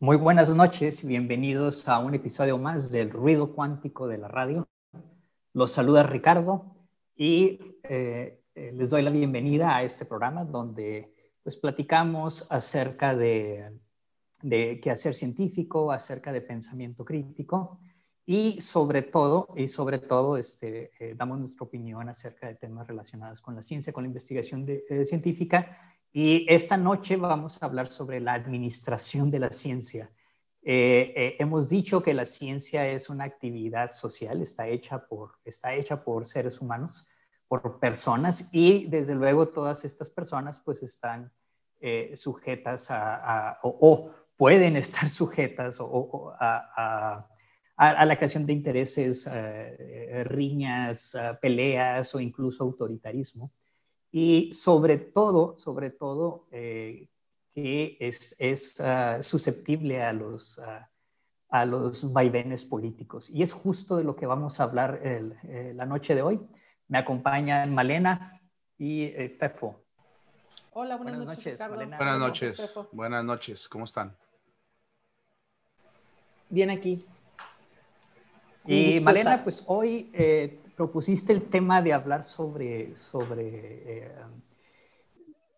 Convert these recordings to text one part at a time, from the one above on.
Muy buenas noches y bienvenidos a un episodio más del Ruido Cuántico de la Radio. Los saluda Ricardo y eh, eh, les doy la bienvenida a este programa donde pues platicamos acerca de, de quehacer científico, acerca de pensamiento crítico y sobre todo, y sobre todo este, eh, damos nuestra opinión acerca de temas relacionados con la ciencia, con la investigación eh, científica. Y esta noche vamos a hablar sobre la administración de la ciencia. Eh, hemos dicho que la ciencia es una actividad social, está hecha por, está hecha por seres humanos, por personas, y desde luego todas estas personas pues están sujetas a, o, pueden estar sujetas a a, la creación de intereses, eh, riñas, eh, peleas o incluso autoritarismo. Y sobre todo, sobre todo, eh, que es, es susceptible a los, a los vaivenes políticos. Y es justo de lo que vamos a hablar la noche de hoy. Me acompañan Malena y Fefo. Hola, buenas, noches. Malena. Buenas noches. Buenas noches. ¿Cómo están? Bien aquí. Y Malena, pues hoy eh, propusiste el tema de hablar sobre, sobre, eh,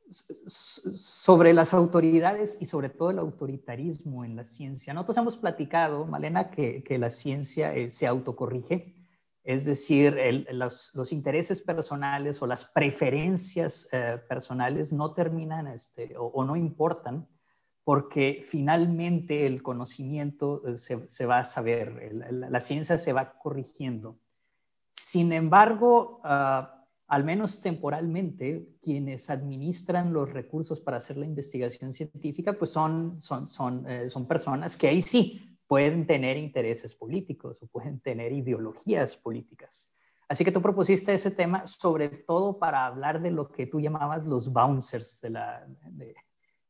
sobre las autoridades y sobre todo el autoritarismo en la ciencia. Nosotros hemos platicado, Malena, que, que la ciencia eh, se autocorrige, es decir, los, los, intereses personales o las preferencias personales no terminan este, o no importan porque finalmente el conocimiento eh, se, va a saber, la, ciencia se va corrigiendo. Sin embargo, ah, al menos temporalmente, quienes administran los recursos para hacer la investigación científica, pues son, son, son, eh, son personas que ahí sí pueden tener intereses políticos o pueden tener ideologías políticas. Así que tú propusiste ese tema sobre todo para hablar de lo que tú llamabas los bouncers de la,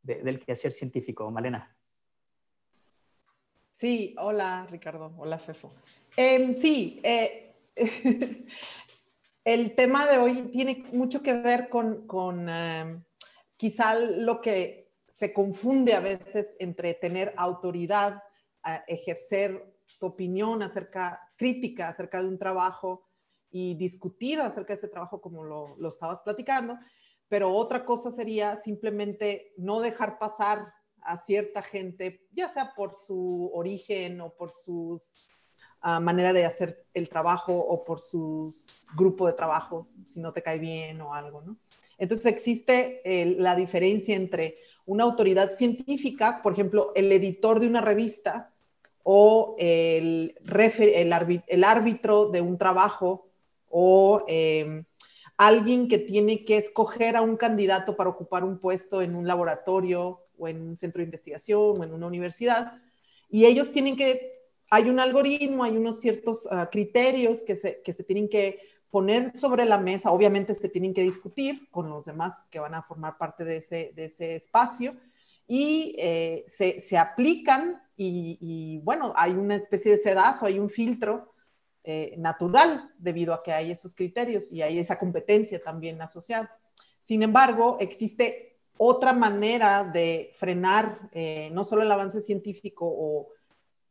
del quehacer científico, Malena. Sí, hola Ricardo, hola Fefo. Em, sí, eh, el tema de hoy tiene mucho que ver con, em, quizá lo que se confunde a veces entre tener autoridad, ejercer tu opinión acerca, crítica acerca de un trabajo y discutir acerca de ese trabajo como lo, lo estabas platicando, pero otra cosa sería simplemente no dejar pasar a cierta gente, ya sea por su origen o por su ah, manera de hacer el trabajo o por su grupo de trabajo, si no te cae bien o algo, ¿no? Entonces existe la diferencia entre una autoridad científica, por ejemplo, el editor de una revista o el, el, árbitro de un trabajo o em, alguien que tiene que escoger a un candidato para ocupar un puesto en un laboratorio o en un centro de investigación o en una universidad. Y ellos tienen que, hay un algoritmo, hay unos ciertos ah, criterios que se, que se tienen que poner sobre la mesa, obviamente se tienen que discutir con los demás que van a formar parte de ese, de ese espacio y eh, se, se, aplican y, y, bueno, hay una especie de sedazo, hay un filtro eh, natural debido a que hay esos criterios y hay esa competencia también asociada. Sin embargo, existe otra manera de frenar eh, no solo el avance científico o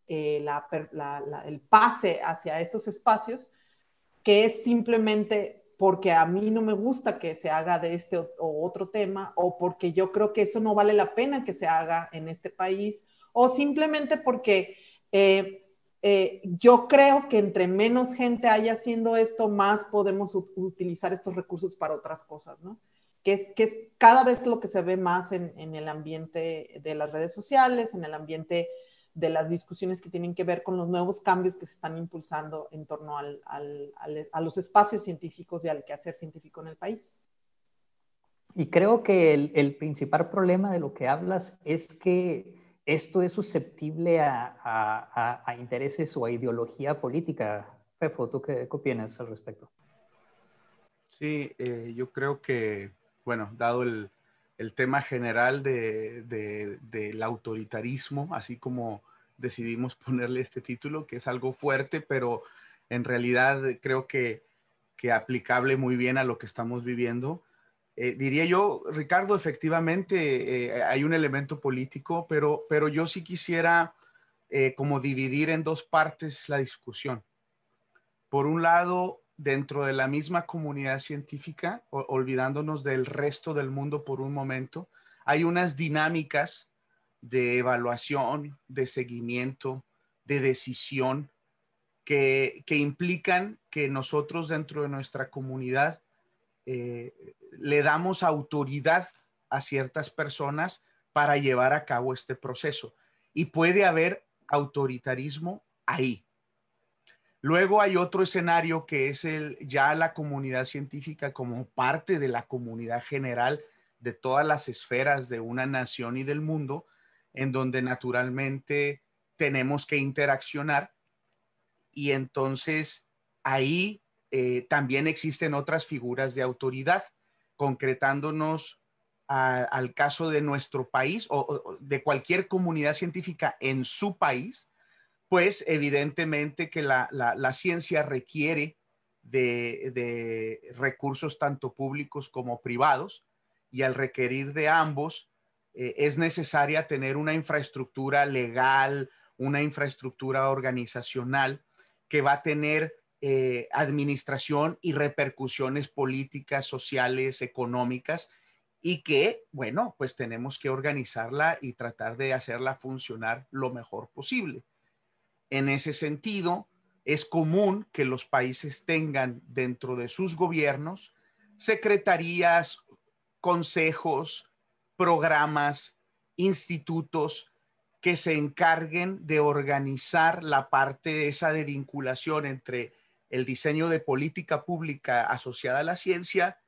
eh, el pase hacia esos espacios, que es simplemente porque a mí no me gusta que se haga de este o, otro tema, o porque yo creo que eso no vale la pena que se haga en este país, o simplemente porque eh, yo creo que entre menos gente haya haciendo esto, más podemos utilizar estos recursos para otras cosas, ¿no? Que es, que es cada vez lo que se ve más en, el ambiente de las redes sociales, en el ambiente de las discusiones que tienen que ver con los nuevos cambios que se están impulsando en torno a los espacios científicos y al quehacer científico en el país. Y creo que el principal problema de lo que hablas es que esto es susceptible a, intereses o a ideología política. Fefo, ¿tú qué, opinas al respecto? Sí, eh, yo creo que, bueno, dado el, tema general del autoritarismo, así como decidimos ponerle este título, que es algo fuerte, pero en realidad creo que, que aplicable muy bien a lo que estamos viviendo, Eh, diría yo, Ricardo, efectivamente eh, hay un elemento político, pero, pero yo sí quisiera eh, como dividir en dos partes la discusión. Por un lado, dentro de la misma comunidad científica, olvidándonos del resto del mundo por un momento, hay unas dinámicas de evaluación, de seguimiento, de decisión que, que implican que nosotros dentro de nuestra comunidad le damos autoridad a ciertas personas para llevar a cabo este proceso. Y puede haber autoritarismo ahí. Luego hay otro escenario que es el ya la comunidad científica como parte de la comunidad general de todas las esferas de una nación y del mundo, en donde naturalmente tenemos que interaccionar y entonces ahí eh, también existen otras figuras de autoridad, concretándonos al caso de nuestro país o, de cualquier comunidad científica en su país, pues evidentemente que la, ciencia requiere de, recursos tanto públicos como privados y al requerir de ambos eh, es necesaria tener una infraestructura legal, una infraestructura organizacional que va a tener eh, administración y repercusiones políticas, sociales, económicas, y que, bueno, pues tenemos que organizarla y tratar de hacerla funcionar lo mejor posible. En ese sentido, es común que los países tengan dentro de sus gobiernos secretarías, consejos, programas, institutos que se encarguen de organizar la parte esa de vinculación entre el diseño de política pública asociada a la ciencia,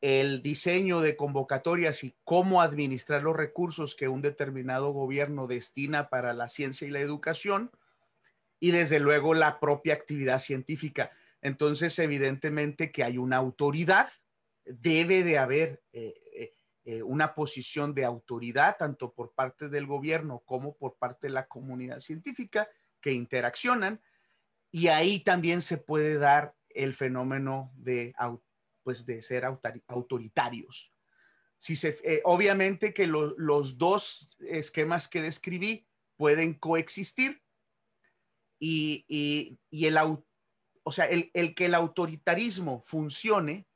el diseño de convocatorias y cómo administrar los recursos que un determinado gobierno destina para la ciencia y la educación, y desde luego la propia actividad científica. Entonces, evidentemente que hay una autoridad, debe de haber eh, eh, eh, una posición de autoridad, tanto por parte del gobierno como por parte de la comunidad científica, que interaccionan y ahí también se puede dar el fenómeno de, pues de ser autoritarios. Si se, eh, obviamente que los dos esquemas que describí pueden coexistir y, y, el, o sea, el, el que el autoritarismo funcione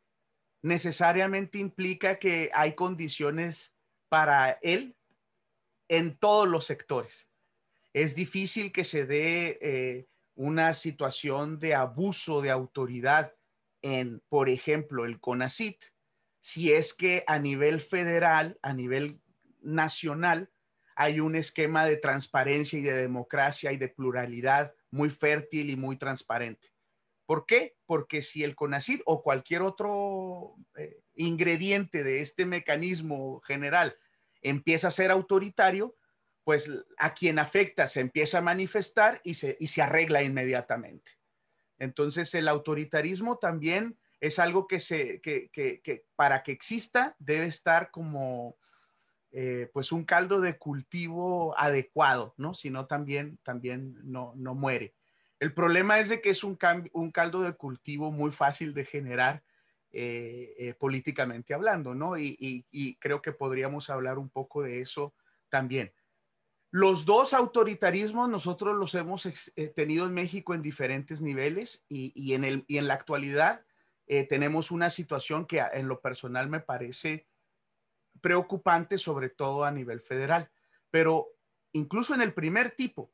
necesariamente implica que hay condiciones para él en todos los sectores. Es difícil que se dé eh, una situación de abuso de autoridad en, por ejemplo, el CONACIT, si es que a nivel federal, a nivel nacional, hay un esquema de transparencia y de democracia y de pluralidad muy fértil y muy transparente. ¿Por qué? Porque si el CONACIT o cualquier otro eh, ingrediente de este mecanismo general empieza a ser autoritario, pues a quien afecta se empieza a manifestar y se, y se arregla inmediatamente. Entonces el autoritarismo también es algo que, se, que, que, que para que exista debe estar como eh, pues un caldo de cultivo adecuado, ¿no? Si no también, también no, no muere. El problema es de que es un, un caldo de cultivo muy fácil de generar eh, eh, políticamente hablando, ¿no? Y, creo que podríamos hablar un poco de eso también. Los dos autoritarismos nosotros los hemos eh, tenido en México en diferentes niveles y, en, el, y en la actualidad eh, tenemos una situación que en lo personal me parece preocupante, sobre todo a nivel federal. Pero incluso en el primer tipo,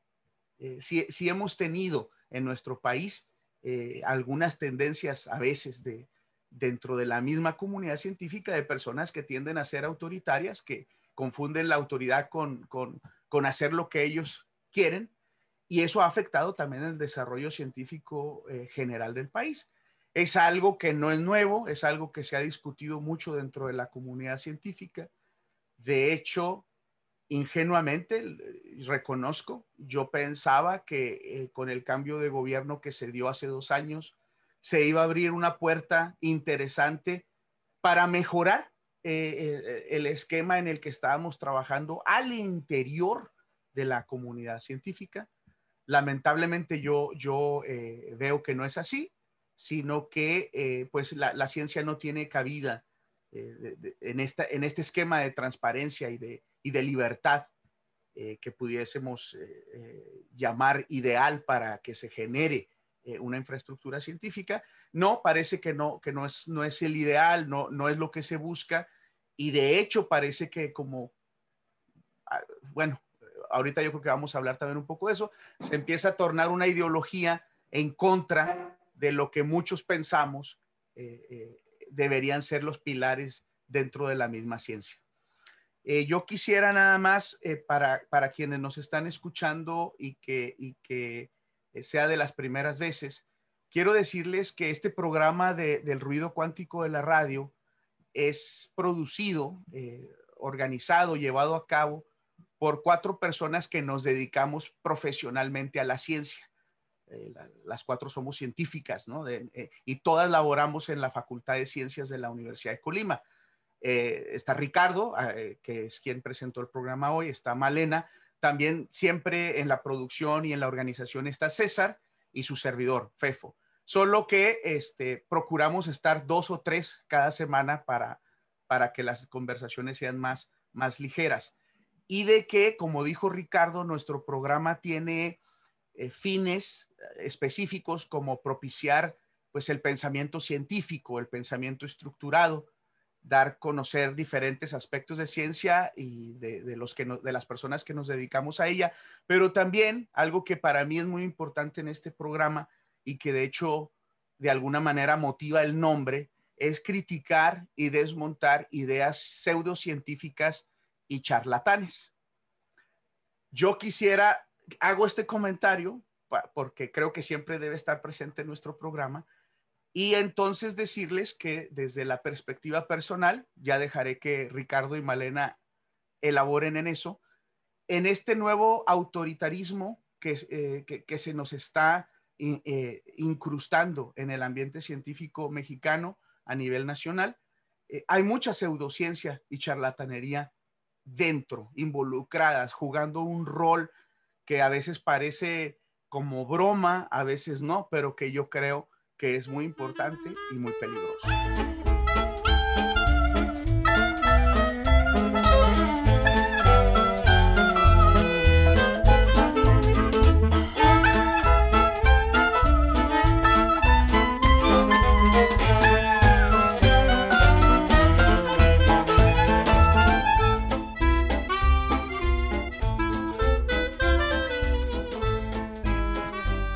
eh, sí, hemos tenido en nuestro país algunas tendencias a veces de, dentro de la misma comunidad científica de personas que tienden a ser autoritarias, que confunden la autoridad con con hacer lo que ellos quieren y eso ha afectado también el desarrollo científico eh, general del país. Es algo que no es nuevo, es algo que se ha discutido mucho dentro de la comunidad científica. De hecho, ingenuamente, reconozco, yo pensaba que eh, con el cambio de gobierno que se dio hace dos años, se iba a abrir una puerta interesante para mejorar eh, el esquema en el que estábamos trabajando al interior de la comunidad científica. Lamentablemente yo, yo eh, veo que no es así, sino que eh, pues la, ciencia no tiene cabida en, esta, en este esquema de transparencia y de, y de libertad que pudiésemos llamar ideal para que se genere una infraestructura científica. No, parece que no, que no es, no es el ideal, no, no es lo que se busca y de hecho parece que como, ah, bueno, ahorita yo creo que vamos a hablar también un poco de eso, se empieza a tornar una ideología en contra de lo que muchos pensamos eh, eh, deberían ser los pilares dentro de la misma ciencia. Eh, yo quisiera nada más para, para, quienes nos están escuchando y que, y que sea de las primeras veces, quiero decirles que este programa del ruido cuántico de la radio es producido, eh, organizado, llevado a cabo por cuatro personas que nos dedicamos profesionalmente a la ciencia. Eh, las cuatro somos científicas, ¿no? Eh, y todas laboramos en la Facultad de Ciencias de la Universidad de Colima. está Ricardo, que es quien presentó el programa hoy, está Malena, también siempre en la producción y en la organización está César y su servidor, Fefo solo que este, procuramos estar dos o tres cada semana para, para que las conversaciones sean más, más ligeras. Y de que, como dijo Ricardo, nuestro programa tiene eh, fines específicos como propiciar pues el pensamiento científico, el pensamiento estructurado, dar conocer diferentes aspectos de ciencia y de, los que de las personas que nos dedicamos a ella, pero también algo que para mí es muy importante en este programa y que de hecho de alguna manera motiva el nombre, es criticar y desmontar ideas pseudocientíficas y charlatanes. Yo quisiera, hago este comentario porque creo que siempre debe estar presente en nuestro programa y entonces decirles que desde la perspectiva personal, ya dejaré que Ricardo y Malena elaboren en eso, en este nuevo autoritarismo que, eh, que se nos está eh, incrustando en el ambiente científico mexicano a nivel nacional. Eh, hay mucha pseudociencia y charlatanería dentro, involucradas, jugando un rol que a veces parece como broma, a veces no, pero que yo creo que es muy importante y muy peligroso.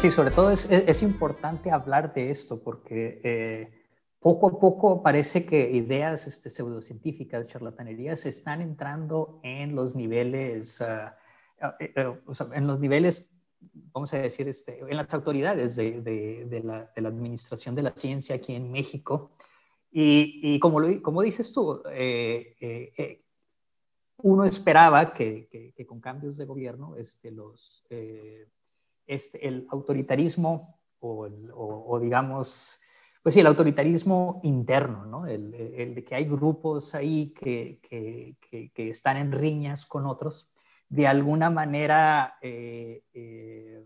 Sí, sobre todo es, es, importante hablar de esto porque eh, poco a poco parece que ideas este, pseudocientíficas, charlatanerías, están entrando en los niveles, ah, eh, eh, o sea, en los niveles, vamos a decir, este, en las autoridades de, de, de, la, de, la, administración de la ciencia aquí en México. Y, y como, lo, como dices tú, uno esperaba que, que, que, con cambios de gobierno este, los este, el autoritarismo o, digamos, pues sí, el autoritarismo interno, ¿no? El, de que hay grupos ahí que, que, están en riñas con otros, de alguna manera eh, eh,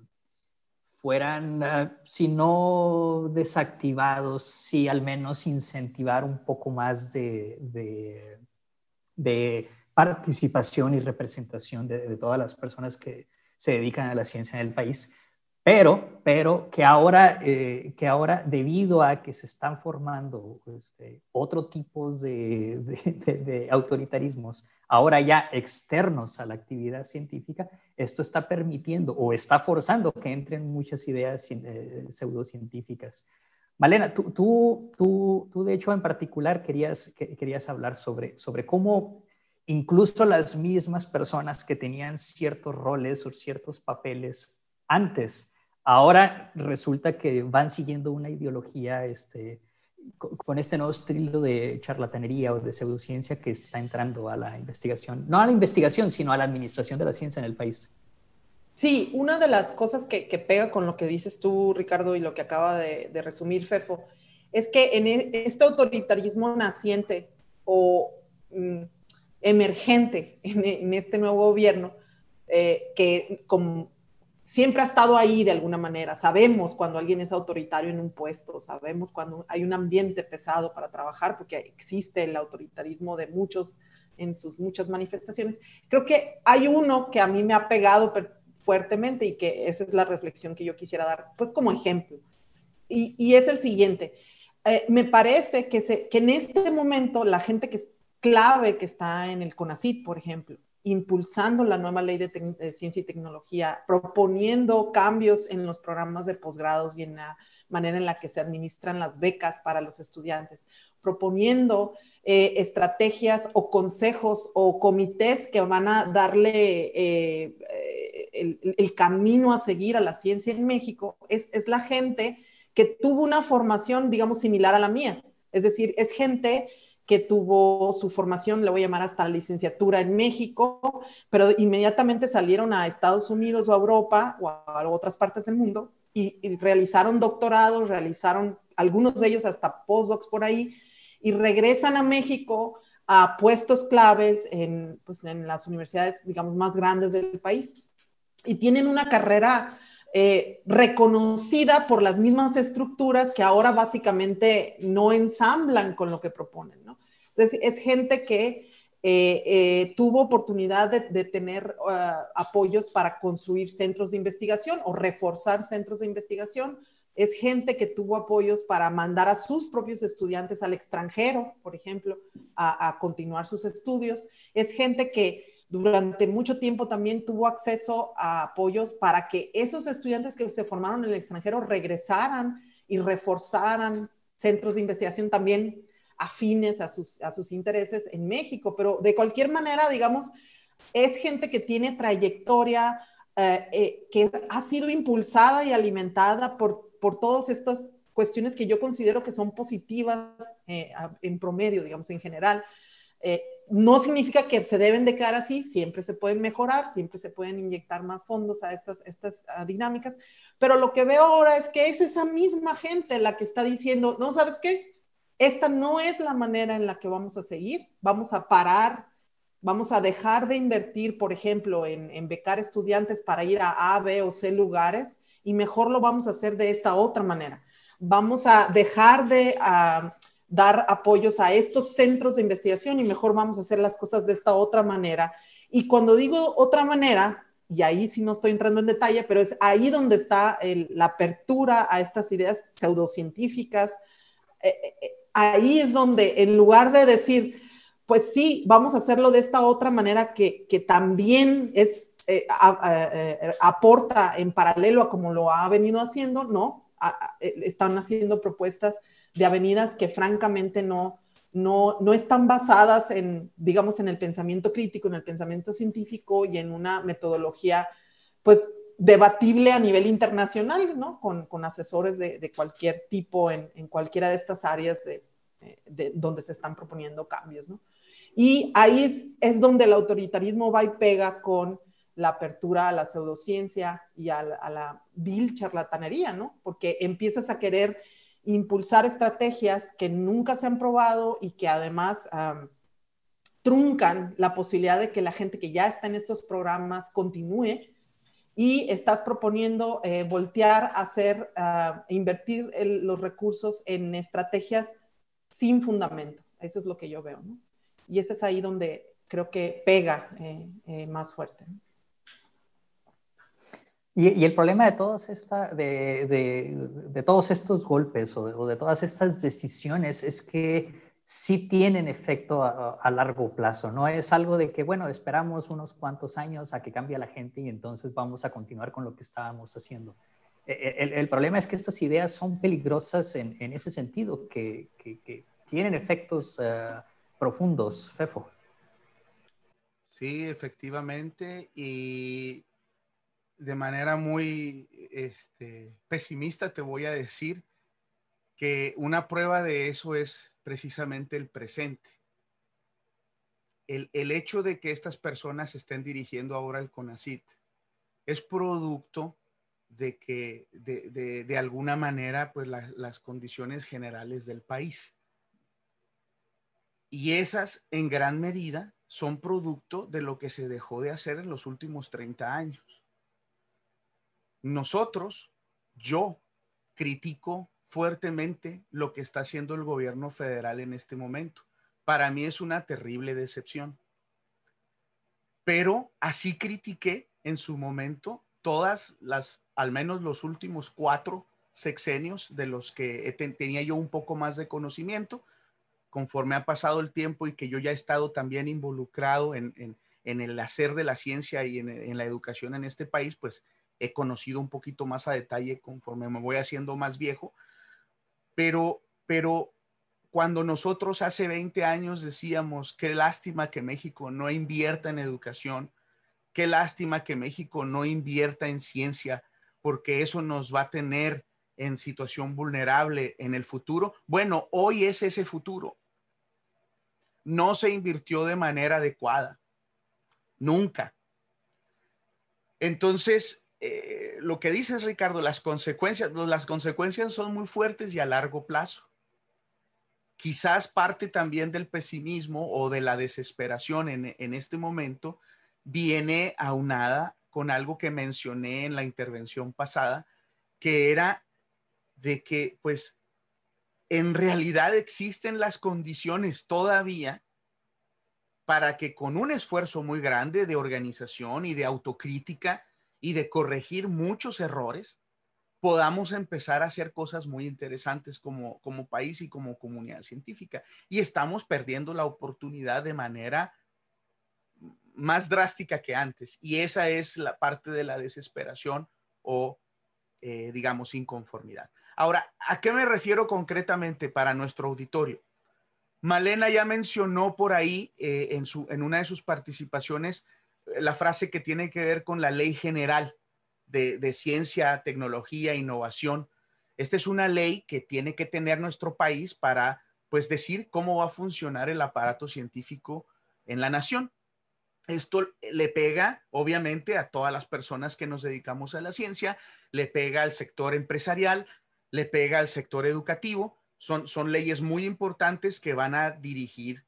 fueran, ah, si no desactivados, sí al menos incentivar un poco más de, de, participación y representación de, todas las personas que, se dedican a la ciencia en el país, pero, pero que, ahora, eh, que ahora, debido a que se están formando este, otro tipos de, de, autoritarismos, ahora ya externos a la actividad científica, esto está permitiendo o está forzando que entren muchas ideas eh, pseudocientíficas. Malena, tú, tú, tú, tú, de hecho en particular querías, querías hablar sobre, sobre cómo incluso las mismas personas que tenían ciertos roles o ciertos papeles antes, ahora resulta que van siguiendo una ideología este, con este nuevo estilo de charlatanería o de pseudociencia que está entrando a la investigación, no a la investigación, sino a la administración de la ciencia en el país. Sí, una de las cosas que, pega con lo que dices tú, Ricardo, y lo que acaba de, resumir Fefo, es que en e, este autoritarismo naciente o mm, emergente en, este nuevo gobierno, eh, que siempre ha estado ahí de alguna manera. Sabemos cuando alguien es autoritario en un puesto, sabemos cuando hay un ambiente pesado para trabajar, porque existe el autoritarismo de muchos en sus muchas manifestaciones. Creo que hay uno que a mí me ha pegado fuertemente y que esa es la reflexión que yo quisiera dar, pues como ejemplo. Y, es el siguiente. Eh, me parece que, que en este momento la gente que clave que está en el CONACIT, por ejemplo, impulsando la nueva ley de, ciencia y tecnología, proponiendo cambios en los programas de posgrados y en la manera en la que se administran las becas para los estudiantes, proponiendo eh, estrategias o consejos o comités que van a darle eh, el, camino a seguir a la ciencia en México, es, es la gente que tuvo una formación, digamos, similar a la mía. Es decir, es gente que tuvo su formación, le voy a llamar hasta la licenciatura en México, pero inmediatamente salieron a Estados Unidos o a Europa o a otras partes del mundo y, realizaron doctorados, realizaron algunos de ellos hasta postdocs por ahí y regresan a México a puestos claves en, pues, en las universidades, digamos, más grandes del país. Y tienen una carrera eh, reconocida por las mismas estructuras que ahora básicamente no ensamblan con lo que proponen, ¿no? es gente que eh, eh, tuvo oportunidad de, tener apoyos para construir centros de investigación o reforzar centros de investigación. Es gente que tuvo apoyos para mandar a sus propios estudiantes al extranjero, por ejemplo, a, continuar sus estudios. Es gente que durante mucho tiempo también tuvo acceso a apoyos para que esos estudiantes que se formaron en el extranjero regresaran y reforzaran centros de investigación también afines a sus, a sus intereses en México, pero de cualquier manera, digamos, es gente que tiene trayectoria, eh, eh, que ha sido impulsada y alimentada por, por todas estas cuestiones que yo considero que son positivas eh, en promedio, digamos, en general. No significa que se deben de quedar así, siempre se pueden mejorar, siempre se pueden inyectar más fondos a estas, estas dinámicas, pero lo que veo ahora es que es esa misma gente la que está diciendo, no, ¿sabes qué? esta no es la manera en la que vamos a seguir, vamos a parar, vamos a dejar de invertir, por ejemplo, en, becar estudiantes para ir a A, B o C lugares y mejor lo vamos a hacer de esta otra manera. Vamos a dejar de dar apoyos a estos centros de investigación y mejor vamos a hacer las cosas de esta otra manera. Y cuando digo otra manera, y ahí sí no estoy entrando en detalle, pero es ahí donde está la apertura a estas ideas pseudocientíficas, eh, eh, eh, ahí es donde en lugar de decir, pues sí, vamos a hacerlo de esta otra manera que, también es, aporta en paralelo a como lo ha venido haciendo, ¿no? Están haciendo propuestas de avenidas que francamente no, no, no están basadas en, digamos, en el pensamiento crítico, en el pensamiento científico y en una metodología, pues, debatible a nivel internacional, ¿no? Con, con asesores de, de, cualquier tipo en, en, cualquiera de estas áreas de, de, donde se están proponiendo cambios, ¿no? Y ahí es, es, donde el autoritarismo va y pega con la apertura a la pseudociencia y a a la vil charlatanería, ¿no? Porque empiezas a querer impulsar estrategias que nunca se han probado y que además truncan la posibilidad de que la gente que ya está en estos programas continúe y estás proponiendo eh, voltear hacer, uh, invertir los recursos en estrategias sin fundamento. Eso es lo que yo veo, ¿no? Y ese es ahí donde creo que pega eh, eh, más fuerte. Y, el problema de todos, estos golpes o de, o de, todas estas decisiones es que sí tienen efecto a, largo plazo. No es algo de que, bueno, esperamos unos cuantos años a que cambie la gente y entonces vamos a continuar con lo que estábamos haciendo. E, e, el, problema es que estas ideas son peligrosas en, ese sentido, que, tienen efectos eh, profundos, Fefo. Sí, efectivamente, y de manera muy este, pesimista te voy a decir que una prueba de eso es precisamente el presente. El, hecho de que estas personas estén dirigiendo ahora el CONACIT es producto de que de, alguna manera pues las condiciones generales del país. Y esas en gran medida son producto de lo que se dejó de hacer en los últimos 30 años. Nosotros, yo critico fuertemente lo que está haciendo el gobierno federal en este momento. Para mí es una terrible decepción. Pero así critiqué en su momento todas las, al menos los últimos cuatro sexenios de los que tenía yo un poco más de conocimiento, conforme ha pasado el tiempo y que yo ya he estado también involucrado en, el hacer de la ciencia y en, en, la educación en este país, pues he conocido un poquito más a detalle conforme me voy haciendo más viejo, pero, pero cuando nosotros hace 20 años decíamos, qué lástima que México no invierta en educación, qué lástima que México no invierta en ciencia, porque eso nos va a tener en situación vulnerable en el futuro. Bueno, hoy es ese futuro. No se invirtió de manera adecuada. Nunca. Entonces, eh, lo que dices, Ricardo, las consecuencias, pues, las consecuencias son muy fuertes y a largo plazo. Quizás parte también del pesimismo o de la desesperación en, en este momento viene aunada con algo que mencioné en la intervención pasada, que era de que pues en realidad existen las condiciones todavía para que con un esfuerzo muy grande de organización y de autocrítica y de corregir muchos errores, podamos empezar a hacer cosas muy interesantes como, como país y como comunidad científica. Y estamos perdiendo la oportunidad de manera más drástica que antes. Y esa es la parte de la desesperación o, eh, digamos, inconformidad. Ahora, ¿a qué me refiero concretamente para nuestro auditorio? Malena ya mencionó por ahí eh, en, su, en una de sus participaciones la frase que tiene que ver con la ley general de, ciencia, tecnología, innovación. Esta es una ley que tiene que tener nuestro país para, pues, decir cómo va a funcionar el aparato científico en la nación. Esto le pega, obviamente, a todas las personas que nos dedicamos a la ciencia, le pega al sector empresarial, le pega al sector educativo. Son, son leyes muy importantes que van a dirigir,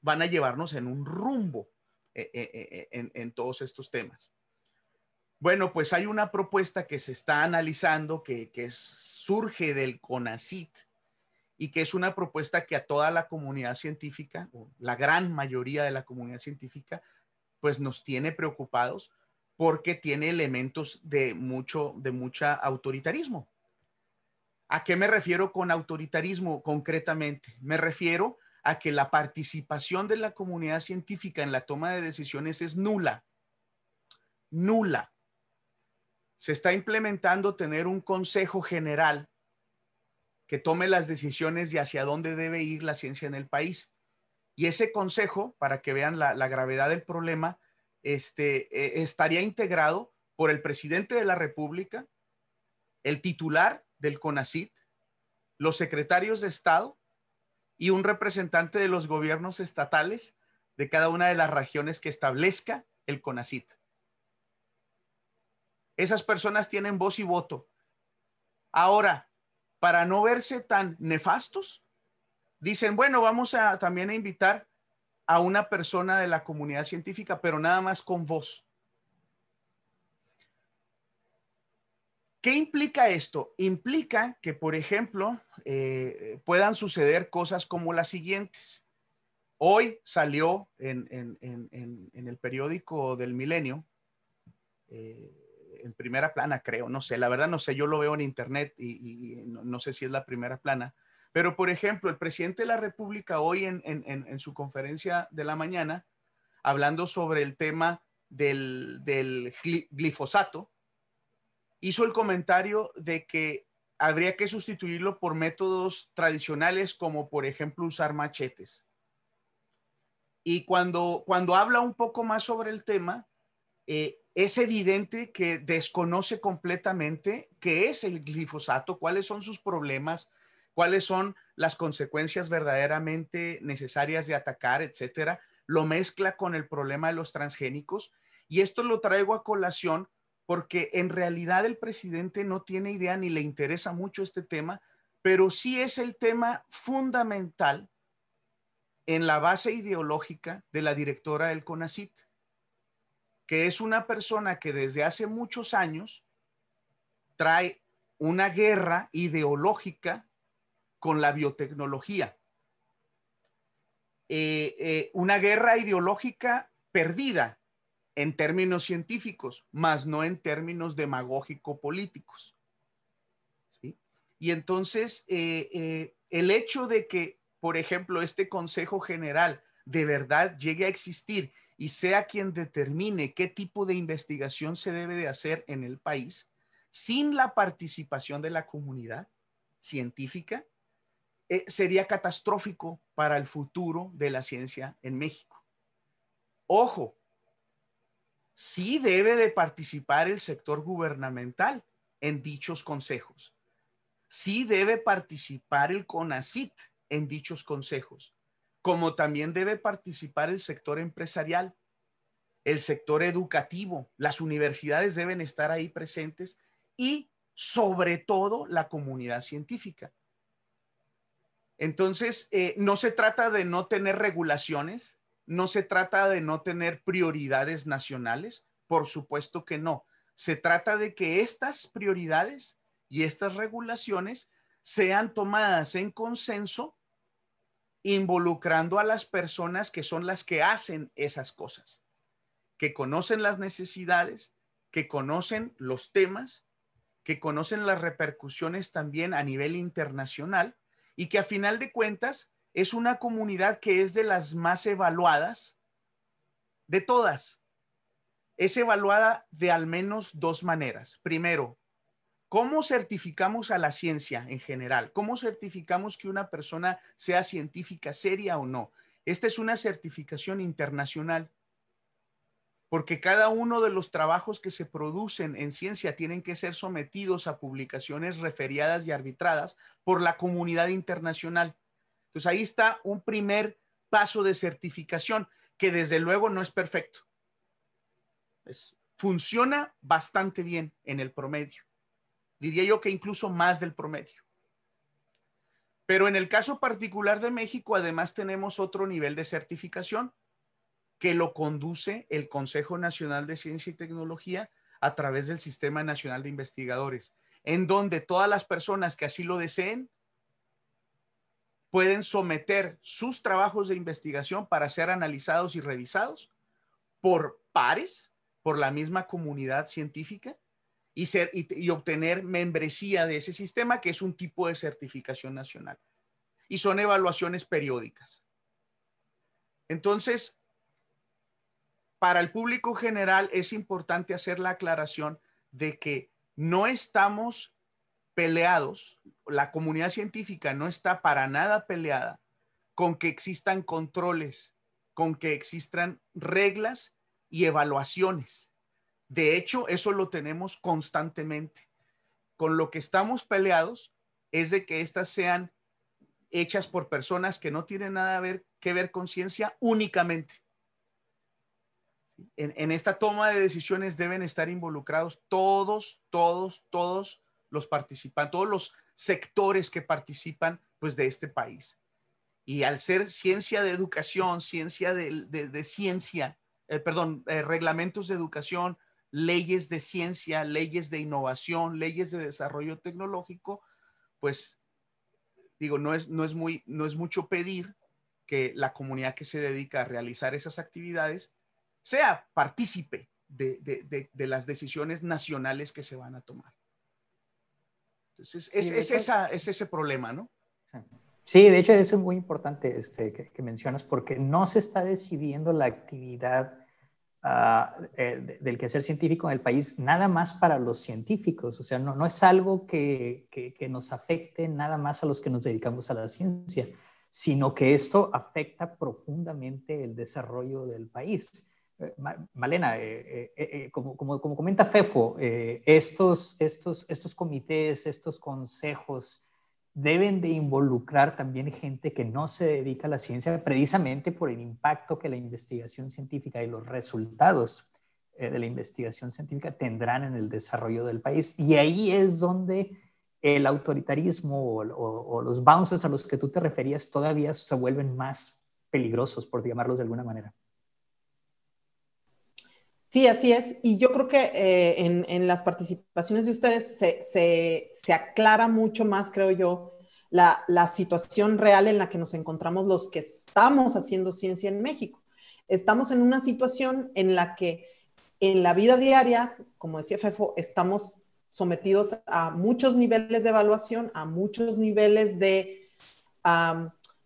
van a llevarnos en un rumbo eh, eh, eh, en, todos estos temas. Bueno, pues hay una propuesta que se está analizando que, que surge del CONACIT y que es una propuesta que a toda la comunidad científica, o la gran mayoría de la comunidad científica, pues nos tiene preocupados porque tiene elementos de mucho, de mucha autoritarismo. ¿A qué me refiero con autoritarismo concretamente? Me refiero a que la participación de la comunidad científica en la toma de decisiones es nula. Nula. Se está implementando tener un consejo general que tome las decisiones de hacia dónde debe ir la ciencia en el país. Y ese consejo, para que vean la, gravedad del problema, este, eh, estaría integrado por el presidente de la República, el titular del CONACIT, los secretarios de Estado y un representante de los gobiernos estatales de cada una de las regiones que establezca el CONACIT. Esas personas tienen voz y voto. Ahora, para no verse tan nefastos, dicen, bueno, vamos a también a invitar a una persona de la comunidad científica, pero nada más con voz. ¿Qué implica esto? Implica que, por ejemplo, eh, puedan suceder cosas como las siguientes. Hoy salió en, el periódico del Milenio, eh, en primera plana, creo, no sé, la verdad no sé, yo lo veo en internet y, no, sé si es la primera plana, pero por ejemplo, el presidente de la República hoy en, su conferencia de la mañana, hablando sobre el tema del, del glifosato, hizo el comentario de que habría que sustituirlo por métodos tradicionales como por ejemplo usar machetes. Y cuando, cuando habla un poco más sobre el tema, eh, es evidente que desconoce completamente qué es el glifosato, cuáles son sus problemas, cuáles son las consecuencias verdaderamente necesarias de atacar, etcétera. Lo mezcla con el problema de los transgénicos y esto lo traigo a colación porque en realidad el presidente no tiene idea ni le interesa mucho este tema, pero sí es el tema fundamental en la base ideológica de la directora del CONACIT, que es una persona que desde hace muchos años trae una guerra ideológica con la biotecnología. Eh, eh, una guerra ideológica perdida en términos científicos, más no en términos demagógico-políticos. Y entonces, eh, el hecho de que, por ejemplo, este Consejo General de verdad llegue a existir y sea quien determine qué tipo de investigación se debe de hacer en el país, sin la participación de la comunidad científica, eh, sería catastrófico para el futuro de la ciencia en México. Ojo, sí debe de participar el sector gubernamental en dichos consejos. Sí debe participar el CONACIT en dichos consejos, como también debe participar el sector empresarial, el sector educativo, las universidades deben estar ahí presentes y sobre todo la comunidad científica. Entonces, eh, no se trata de no tener regulaciones, no se trata de no tener prioridades nacionales, por supuesto que no. Se trata de que estas prioridades y estas regulaciones sean tomadas en consenso, involucrando a las personas que son las que hacen esas cosas, que conocen las necesidades, que conocen los temas, que conocen las repercusiones también a nivel internacional y que a final de cuentas es una comunidad que es de las más evaluadas de todas. Es evaluada de al menos dos maneras. Primero, ¿cómo certificamos a la ciencia en general? ¿Cómo certificamos que una persona sea científica seria o no? Esta es una certificación internacional porque cada uno de los trabajos que se producen en ciencia tienen que ser sometidos a publicaciones referiadas y arbitradas por la comunidad internacional. Entonces ahí está un primer paso de certificación que desde luego no es perfecto. funciona bastante bien en el promedio. Diría yo que incluso más del promedio. Pero en el caso particular de México, además tenemos otro nivel de certificación que lo conduce el Consejo Nacional de Ciencia y Tecnología a través del Sistema Nacional de Investigadores, en donde todas las personas que así lo deseen pueden someter sus trabajos de investigación para ser analizados y revisados por pares, por la misma comunidad científica y, y, obtener membresía de ese sistema, que es un tipo de certificación nacional. Y son evaluaciones periódicas. Entonces, para el público general es importante hacer la aclaración de que no estamos peleados, la comunidad científica no está para nada peleada con que existan controles, con que existan reglas y evaluaciones. De hecho, eso lo tenemos constantemente. Con lo que estamos peleados es de que éstas sean hechas por personas que no tienen nada que ver con ciencia únicamente en, esta toma de decisiones deben estar involucrados todos, todos, todos los participantes, todos los sectores que participan pues de este país. Y al ser ciencia de educación, ciencia de, ciencia, eh, perdón, eh, reglamentos de educación, leyes de ciencia, leyes de innovación, leyes de desarrollo tecnológico, pues digo, no es, no es, muy, no es mucho pedir que la comunidad que se dedica a realizar esas actividades sea partícipe de, las decisiones nacionales que se van a tomar. Entonces, es, esa, es ese problema, ¿no? Sí, de hecho, eso es muy importante este, que, mencionas, porque no se está decidiendo la actividad uh, eh, del quehacer científico en el país nada más para los científicos, o sea, no, no es algo que, que, nos afecte nada más a los que nos dedicamos a la ciencia, sino que esto afecta profundamente el desarrollo del país. Eh, Malena, eh, eh, como, como, como, comenta FEFO, estos, comités, estos consejos deben de involucrar también gente que no se dedica a la ciencia precisamente por el impacto que la investigación científica y los resultados de la investigación científica tendrán en el desarrollo del país. Y ahí es donde el autoritarismo o, o los bounces a los que tú te referías todavía se vuelven más peligrosos, por llamarlos de alguna manera. Sí, así es. Y yo creo que eh, en, las participaciones de ustedes se, aclara mucho más, creo yo, la, la, situación real en la que nos encontramos los que estamos haciendo ciencia en México. Estamos en una situación en la que en la vida diaria, como decía Fefo, estamos sometidos a muchos niveles de evaluación, a muchos niveles de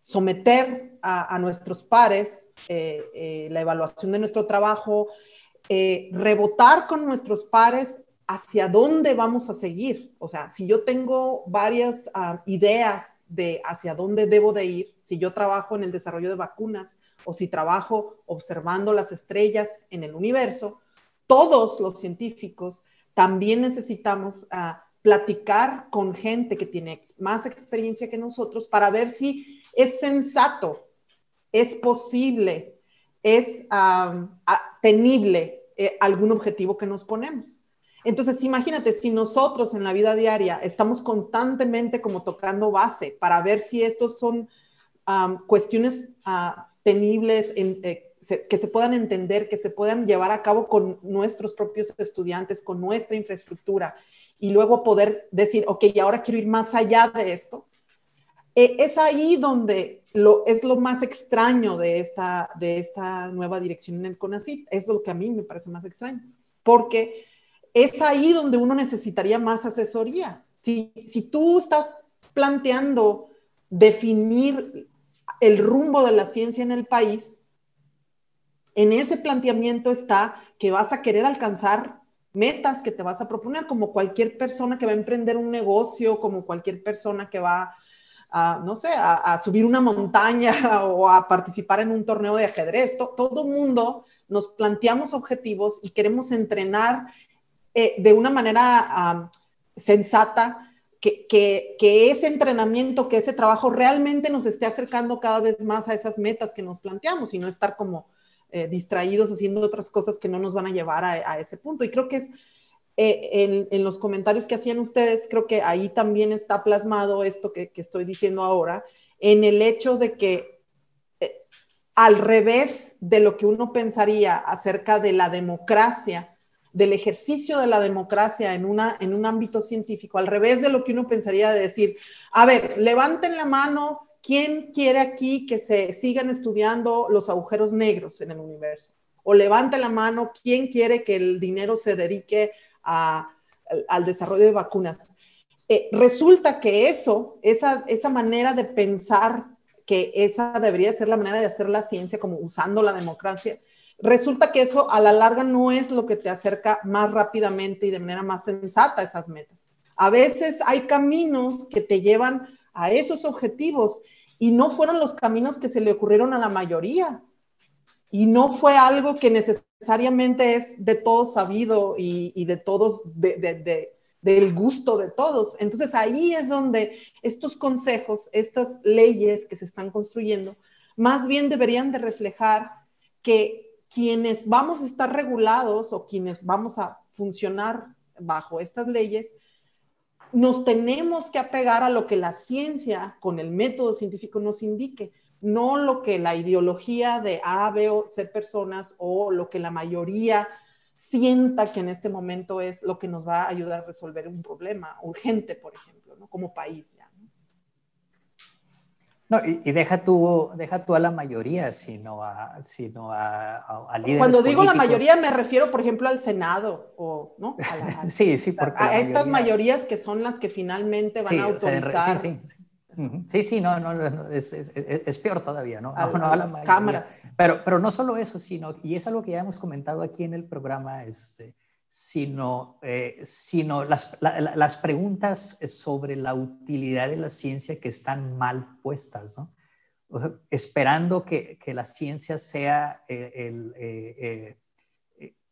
someter a, nuestros pares eh, eh, la evaluación de nuestro trabajo, eh, rebotar con nuestros pares hacia dónde vamos a seguir. O sea, si yo tengo varias ideas de hacia dónde debo de ir, si yo trabajo en el desarrollo de vacunas o si trabajo observando las estrellas en el universo, todos los científicos también necesitamos ah, platicar con gente que tiene más experiencia que nosotros para ver si es sensato, es posible, es tenible eh, algún objetivo que nos ponemos. Entonces, imagínate, si nosotros en la vida diaria estamos constantemente como tocando base para ver si estos son cuestiones uh, tenibles, eh, que se puedan entender, que se puedan llevar a cabo con nuestros propios estudiantes, con nuestra infraestructura, y luego poder decir, ok, ahora quiero ir más allá de esto. Eh, es ahí donde es lo más extraño de esta, de esta nueva dirección en el CONACYT. Es lo que a mí me parece más extraño, porque es ahí donde uno necesitaría más asesoría. Si, si tú estás planteando definir el rumbo de la ciencia en el país, en ese planteamiento está que vas a querer alcanzar metas que te vas a proponer, como cualquier persona que va a emprender un negocio, como cualquier persona que va a, no sé, a, subir una montaña o a participar en un torneo de ajedrez. todo mundo nos planteamos objetivos y queremos entrenar eh, de una manera sensata que, que, ese entrenamiento, que ese trabajo realmente nos esté acercando cada vez más a esas metas que nos planteamos y no estar como eh, distraídos haciendo otras cosas que no nos van a llevar a, ese punto. Y creo que es eh, en, los comentarios que hacían ustedes, creo que ahí también está plasmado esto que, estoy diciendo ahora, en el hecho de que eh, al revés de lo que uno pensaría acerca de la democracia, del ejercicio de la democracia en, una, en un ámbito científico, al revés de lo que uno pensaría de decir, a ver, levanten la mano, ¿quién quiere aquí que se sigan estudiando los agujeros negros en el universo? O levanten la mano, ¿quién quiere que el dinero se dedique al desarrollo de vacunas? Eh, resulta que eso, esa, esa manera de pensar que esa debería ser la manera de hacer la ciencia, como usando la democracia, resulta que eso a la larga no es lo que te acerca más rápidamente y de manera más sensata a esas metas. A veces hay caminos que te llevan a esos objetivos y no fueron los caminos que se le ocurrieron a la mayoría. Y no fue algo que necesariamente es de todos sabido y, de todos, del gusto de todos. Entonces ahí es donde estos consejos, estas leyes que se están construyendo, más bien deberían de reflejar que quienes vamos a estar regulados o quienes vamos a funcionar bajo estas leyes, nos tenemos que apegar a lo que la ciencia con el método científico nos indique, no lo que la ideología de A, B o C personas o lo que la mayoría sienta que en este momento es lo que nos va a ayudar a resolver un problema urgente, por ejemplo, ¿no? como país ya. No, y, deja, tú, deja tú a la mayoría, sino a, sino a, a, líderes Cuando digo la mayoría me refiero, por ejemplo, al Senado, o, ¿no? sí, sí, porque a, estas mayorías que son las que finalmente van a autorizar. sí, sí, sí, sí, no, no, es, es, es, peor todavía, ¿no? A, no, a las cámaras. Pero, pero no solo eso, sino, y es algo que ya hemos comentado aquí en el programa, este, sino, eh, sino las, las, preguntas sobre la utilidad de la ciencia que están mal puestas, ¿no? esperando que, que, la ciencia sea eh, el, eh,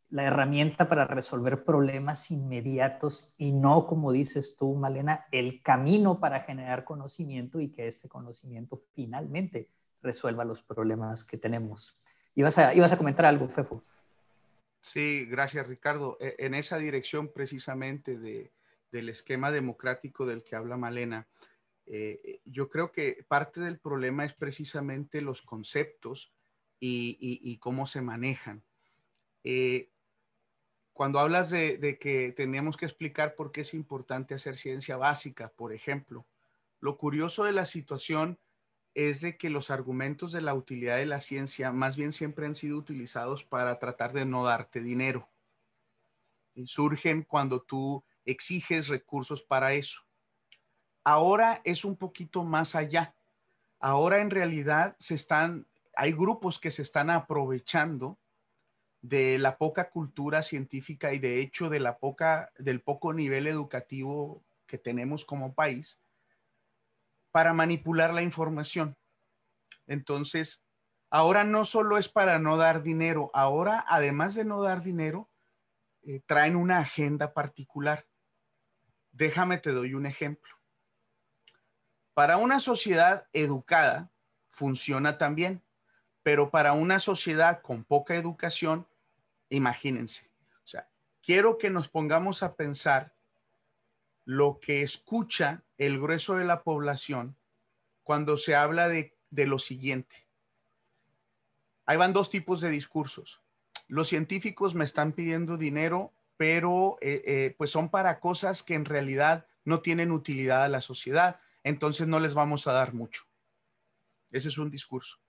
la herramienta para resolver problemas inmediatos y no, como dices tú, Malena, el camino para generar conocimiento y que este conocimiento finalmente resuelva los problemas que tenemos. Ibas a, ibas a comentar algo, Fefo. Sí, gracias Ricardo. E, en esa dirección precisamente de, del esquema democrático del que habla Malena, eh, yo creo que parte del problema es precisamente los conceptos y, cómo se manejan. Eh, cuando hablas de, que teníamos que explicar por qué es importante hacer ciencia básica, por ejemplo, lo curioso de la situación es de que los argumentos de la utilidad de la ciencia más bien siempre han sido utilizados para tratar de no darte dinero. Y surgen cuando tú exiges recursos para eso. Ahora es un poquito más allá. Ahora en realidad se están, hay grupos que se están aprovechando de la poca cultura científica y de hecho de la poca, del poco nivel educativo que tenemos como país para manipular la información. Entonces, ahora no solo es para no dar dinero, ahora además de no dar dinero, eh, traen una agenda particular. Déjame, te doy un ejemplo. Para una sociedad educada funciona también, pero para una sociedad con poca educación, imagínense. O sea, quiero que nos pongamos a pensar lo que escucha el grueso de la población cuando se habla de, lo siguiente. Ahí van dos tipos de discursos. Los científicos me están pidiendo dinero, pero eh, eh, pues son para cosas que en realidad no tienen utilidad a la sociedad, entonces no les vamos a dar mucho. Ese es un discurso.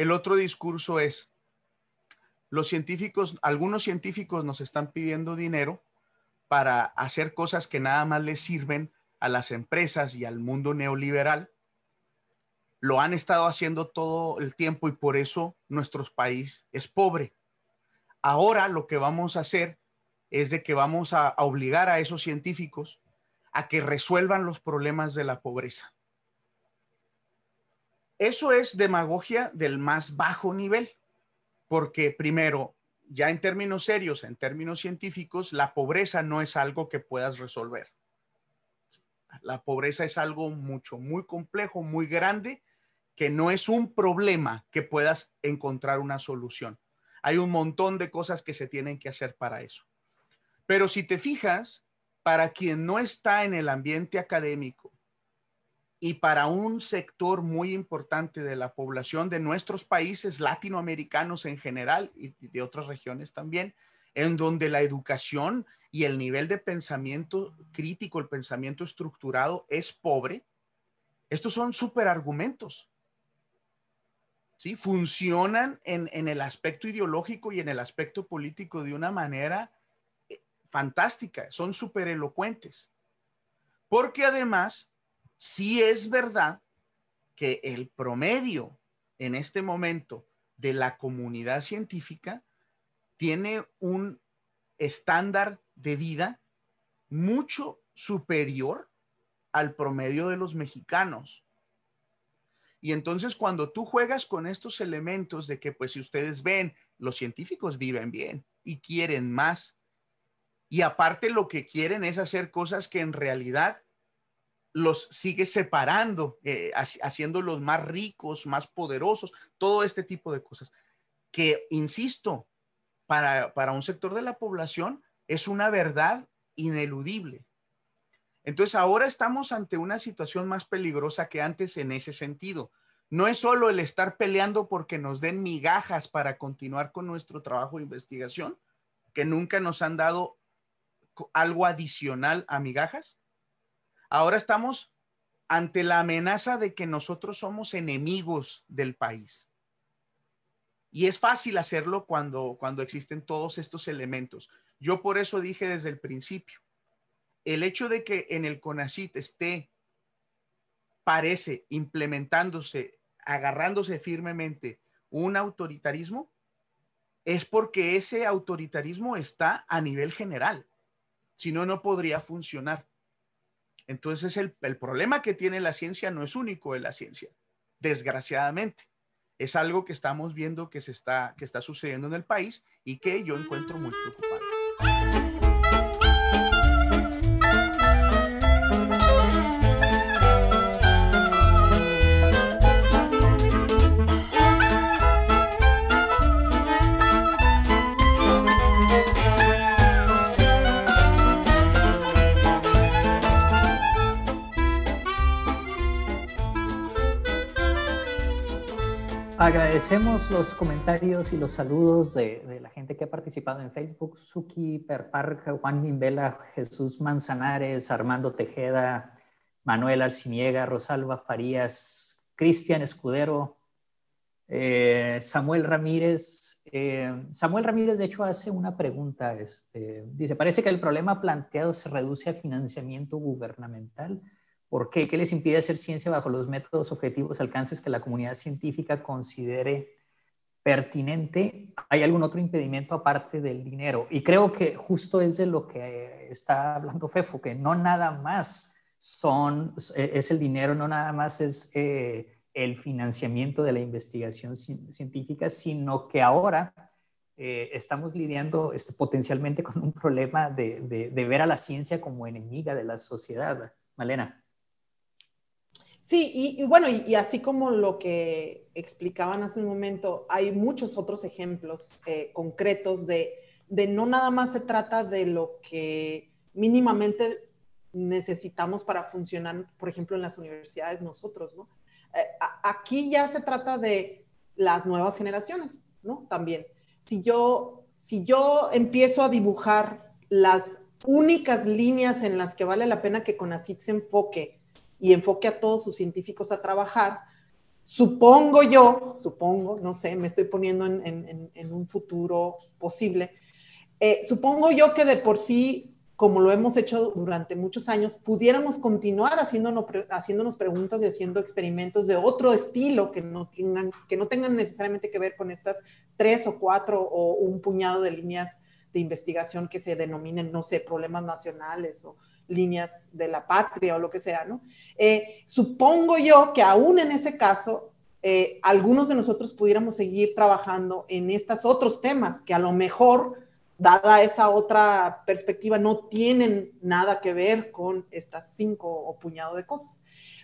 El otro discurso es, los científicos, algunos científicos nos están pidiendo dinero, para hacer cosas que nada más les sirven a las empresas y al mundo neoliberal. Lo han estado haciendo todo el tiempo y por eso nuestro país es pobre. Ahora lo que vamos a hacer es de que vamos a, obligar a esos científicos a que resuelvan los problemas de la pobreza. Eso es demagogia del más bajo nivel, porque primero ya en términos serios, en términos científicos, la pobreza no es algo que puedas resolver. La pobreza es algo mucho, muy complejo, muy grande, que no es un problema que puedas encontrar una solución. Hay un montón de cosas que se tienen que hacer para eso. Pero si te fijas, para quien no está en el ambiente académico, y para un sector muy importante de la población de nuestros países latinoamericanos en general y de otras regiones también, en donde la educación y el nivel de pensamiento crítico, el pensamiento estructurado es pobre, estos son argumentos. ¿Sí? Funcionan en, en el aspecto ideológico y en el aspecto político de una manera eh, fantástica, son súper elocuentes. Porque además sí es verdad que el promedio en este momento de la comunidad científica tiene un estándar de vida mucho superior al promedio de los mexicanos. Y entonces cuando tú juegas con estos elementos de que, pues si ustedes ven, los científicos viven bien y quieren más. Y aparte lo que quieren es hacer cosas que en realidad los sigue separando, eh, haciéndolos más ricos, más poderosos, todo este tipo de cosas. Que, insisto, para, para un sector de la población es una verdad ineludible. Entonces ahora estamos ante una situación más peligrosa que antes en ese sentido. No es solo el estar peleando porque nos den migajas para continuar con nuestro trabajo de investigación, que nunca nos han dado algo adicional a migajas, Ahora estamos ante la amenaza de que nosotros somos enemigos del país. Y es fácil hacerlo cuando, cuando existen todos estos elementos. Yo por eso dije desde el principio, el hecho de que en el CONACIT esté, parece, implementándose, agarrándose firmemente un autoritarismo, es porque ese autoritarismo está a nivel general. Si no, no podría funcionar. Entonces el, el problema que tiene la ciencia no es único de la ciencia, desgraciadamente. Es algo que estamos viendo que, se está, que está sucediendo en el país y que yo encuentro muy preocupante. Agradecemos los comentarios y los saludos de, la gente que ha participado en Facebook. Suki Perparca, Juan Mimbela, Jesús Manzanares, Armando Tejeda, Manuel Arciniega, Rosalba Farías, Cristian Escudero, eh, Samuel Ramírez. Eh, Samuel Ramírez, de hecho, hace una pregunta. Este, dice, parece que el problema planteado se reduce a financiamiento gubernamental ¿Por qué? ¿Qué les impide hacer ciencia bajo los métodos, objetivos, alcances que la comunidad científica considere pertinente? ¿Hay algún otro impedimento aparte del dinero? Y creo que justo es de lo que está hablando Fefo, que no nada más son, es el dinero, no nada más es eh, el financiamiento de la investigación científica, sino que ahora eh, estamos lidiando este, potencialmente con un problema de ver a la ciencia como enemiga de la sociedad. Malena. Sí, y, bueno, y, así como lo que explicaban hace un momento, hay muchos otros ejemplos eh, concretos de, de, no nada más se trata de lo que mínimamente necesitamos para funcionar, por ejemplo, en las universidades nosotros, ¿no? Eh, aquí ya se trata de las nuevas generaciones, ¿no? También. Si yo, si yo empiezo a dibujar las únicas líneas en las que vale la pena que CONACYT se enfoque y enfoque a todos sus científicos a trabajar, supongo yo, supongo, no sé, me estoy poniendo en, un futuro posible, eh, supongo yo que de por sí, como lo hemos hecho durante muchos años, pudiéramos continuar haciéndonos, haciéndonos preguntas y haciendo experimentos de otro estilo que no, tengan, que no tengan necesariamente que ver con estas tres o cuatro o un puñado de líneas de investigación que se denominen, no sé, problemas nacionales o líneas de la patria o lo que sea, ¿no? Eh, supongo yo que aún en ese caso, eh, algunos de nosotros pudiéramos seguir trabajando en estos otros temas que a lo mejor, dada esa otra perspectiva, no tienen nada que ver con estas cinco o puñado de cosas.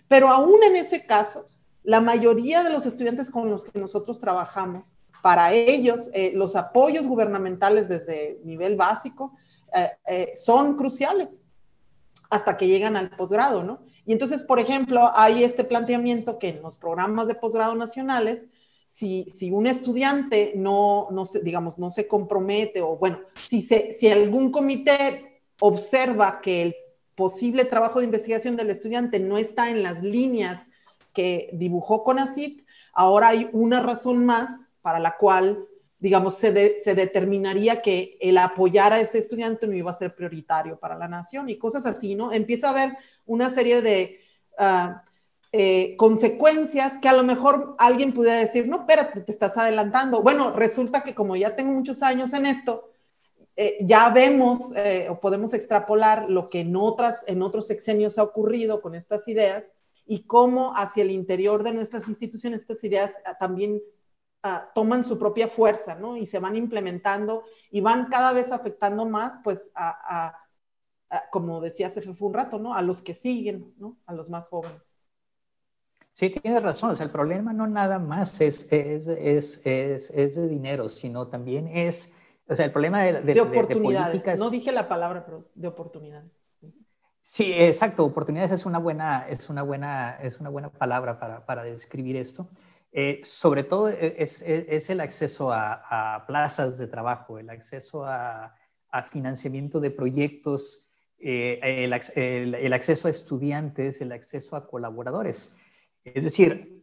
Pero aún en ese caso, la mayoría de los estudiantes con los que nosotros trabajamos, para ellos, eh, los apoyos gubernamentales desde nivel básico son cruciales hasta que llegan al posgrado, ¿no? Y entonces, por ejemplo, hay este planteamiento que en los programas de posgrado nacionales, si, si un estudiante no, no se, digamos, no se compromete o, bueno, si, se, si algún comité observa que el posible trabajo de investigación del estudiante no está en las líneas que dibujó CONACIT, ahora hay una razón más para la cual digamos, se, determinaría que el apoyar a ese estudiante no iba a ser prioritario para la nación y cosas así, ¿no? Empieza a haber una serie de ah, eh, consecuencias que a lo mejor alguien pudiera decir, no, espérate, te estás adelantando. Bueno, resulta que como ya tengo muchos años en esto, eh, ya vemos eh, o podemos extrapolar lo que en, otras, en otros sexenios ha ocurrido con estas ideas y cómo hacia el interior de nuestras instituciones estas ideas ah, también Ah, toman su propia fuerza, ¿no? Y se van implementando y van cada vez afectando más, pues, a, como decía hace un rato, ¿no? A los que siguen, ¿no? A los más jóvenes. Sí, tienes razón. O sea, el problema no nada más es, es, es, es de dinero, sino también es, o sea, el problema de, de, oportunidades. no dije la palabra, pero de oportunidades. Sí, exacto. Oportunidades es una buena, es una buena, es una buena palabra para, para describir esto. Eh, sobre todo eh, es, el acceso a, plazas de trabajo, el acceso a, financiamiento de proyectos, eh, el, acceso a estudiantes, el acceso a colaboradores. Es decir,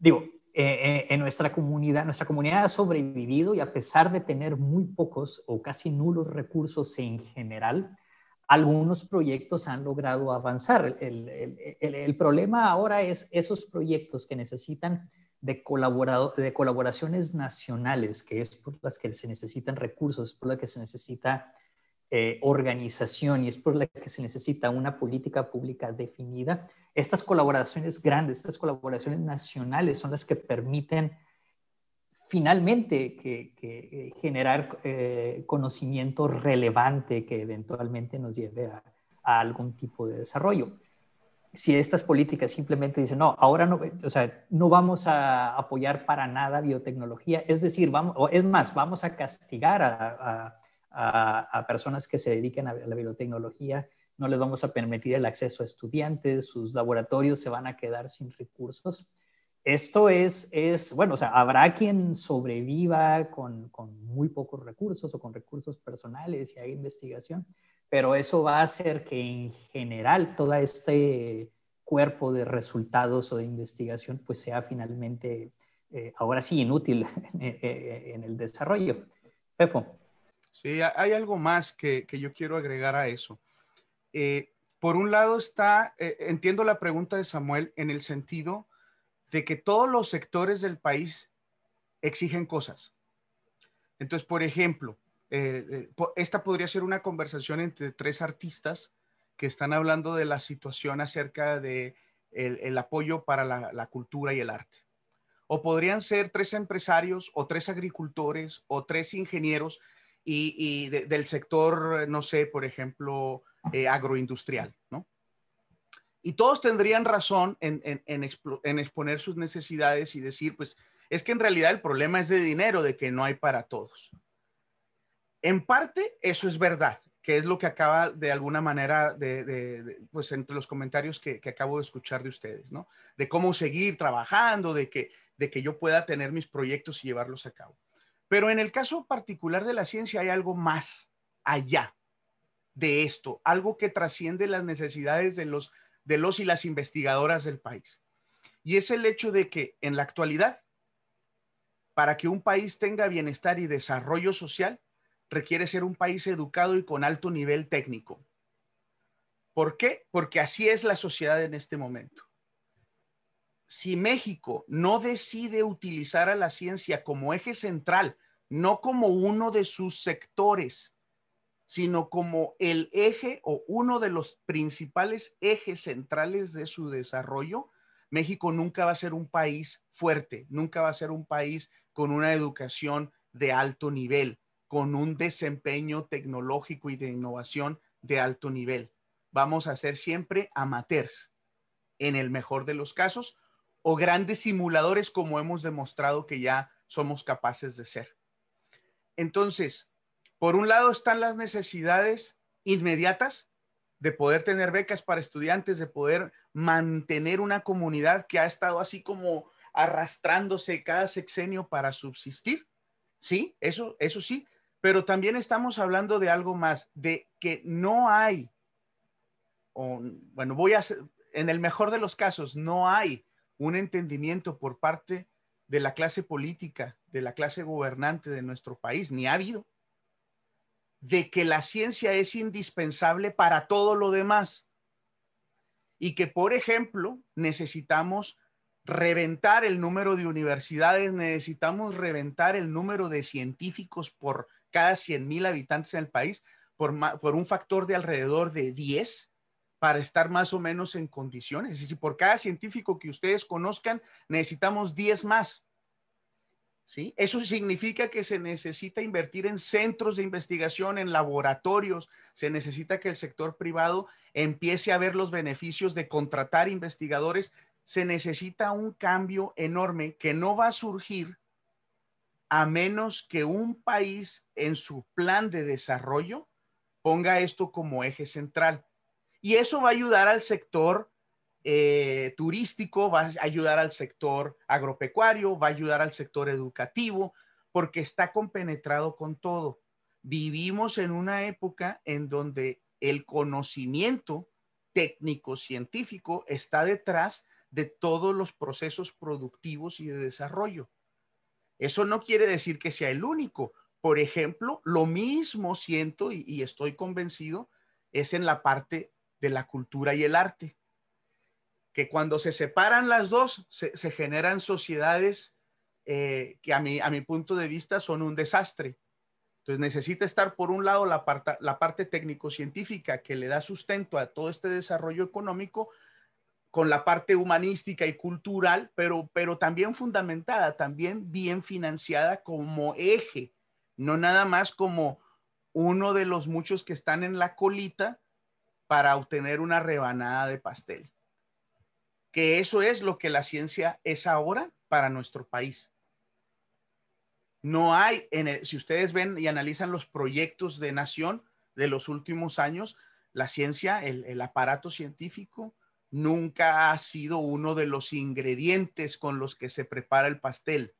digo, en nuestra comunidad, nuestra comunidad ha sobrevivido y a pesar de tener muy pocos o casi nulos recursos en general, algunos proyectos han logrado avanzar. El, el, problema ahora es esos proyectos que necesitan de, de colaboraciones nacionales, que es por las que se necesitan recursos, por las que se necesita eh, organización y es por la que se necesita una política pública definida. Estas colaboraciones grandes, estas colaboraciones nacionales son las que permiten finalmente que, eh, generar eh, conocimiento relevante que eventualmente nos lleve a algún tipo de desarrollo si estas políticas simplemente dicen, no, ahora no, o sea, no vamos a apoyar para nada biotecnología, es decir, vamos, es más, vamos a castigar a, a, personas que se dediquen a la biotecnología, no les vamos a permitir el acceso a estudiantes, sus laboratorios se van a quedar sin recursos. Esto es, es, bueno, o sea, habrá quien sobreviva con, con muy pocos recursos o con recursos personales y hay investigación, pero eso va a hacer que en general todo este cuerpo de resultados o de investigación pues sea finalmente, eh, ahora sí, inútil en, el desarrollo. Pefo. Sí, hay algo más que, que yo quiero agregar a eso. Eh, por un lado está, eh, entiendo la pregunta de Samuel en el sentido de que todos los sectores del país exigen cosas. Entonces, por ejemplo, eh, esta podría ser una conversación entre tres artistas que están hablando de la situación acerca de el, apoyo para la, cultura y el arte. O podrían ser tres empresarios o tres agricultores o tres ingenieros y, del sector, no sé, por ejemplo, eh, agroindustrial, ¿no? Y todos tendrían razón en, exponer sus necesidades y decir, pues, es que en realidad el problema es de dinero, de que no hay para todos. En parte, eso es verdad, que es lo que acaba de alguna manera de, pues entre los comentarios que, acabo de escuchar de ustedes, ¿no? De cómo seguir trabajando, de que, de que yo pueda tener mis proyectos y llevarlos a cabo. Pero en el caso particular de la ciencia hay algo más allá de esto, algo que trasciende las necesidades de los, de los y las investigadoras del país. Y es el hecho de que en la actualidad, para que un país tenga bienestar y desarrollo social, requiere ser un país educado y con alto nivel técnico. ¿Por qué? Porque así es la sociedad en este momento. Si México no decide utilizar a la ciencia como eje central, no como uno de sus sectores, sino como el eje o uno de los principales ejes centrales de su desarrollo, México nunca va a ser un país fuerte, nunca va a ser un país con una educación de alto nivel, con un desempeño tecnológico y de innovación de alto nivel. Vamos a ser siempre amateurs, en el mejor de los casos, o grandes simuladores como hemos demostrado que ya somos capaces de ser. Entonces, por un lado están las necesidades inmediatas de poder tener becas para estudiantes, de poder mantener una comunidad que ha estado así como arrastrándose cada sexenio para subsistir. Sí, eso, eso sí, pero también estamos hablando de algo más, de que no hay, bueno, voy a, en el mejor de los casos, no hay un entendimiento por parte de la clase política, de la clase gobernante de nuestro país, ni ha habido de que la ciencia es indispensable para todo lo demás y que, por ejemplo, necesitamos reventar el número de universidades, necesitamos reventar el número de científicos por cada 100 mil habitantes en el país por, por, un factor de alrededor de 10 para estar más o menos en condiciones. Es decir, por cada científico que ustedes conozcan, necesitamos 10 más. ¿Sí? Eso significa que se necesita invertir en centros de investigación, en laboratorios, se necesita que el sector privado empiece a ver los beneficios de contratar investigadores, se necesita un cambio enorme que no va a surgir a menos que un país en su plan de desarrollo ponga esto como eje central. Y eso va a ayudar al sector eh, turístico, va a ayudar al sector agropecuario, va a ayudar al sector educativo, porque está compenetrado con todo. Vivimos en una época en donde el conocimiento técnico científico está detrás de todos los procesos productivos y de desarrollo. Eso no quiere decir que sea el único. Por ejemplo, lo mismo siento y estoy convencido es en la parte de la cultura y el arte que cuando se separan las dos, se, generan sociedades eh, que a mi, a mi punto de vista son un desastre. Entonces necesita estar por un lado la, parte, la parte técnico-científica que le da sustento a todo este desarrollo económico, con la parte humanística y cultural, pero, pero también fundamentada, también bien financiada como eje, no nada más como uno de los muchos que están en la colita para obtener una rebanada de pastel que eso es lo que la ciencia es ahora para nuestro país. No hay, en si ustedes ven y analizan los proyectos de nación de los últimos años, la ciencia, el, aparato científico nunca ha sido uno de los ingredientes con los que se prepara el pastel.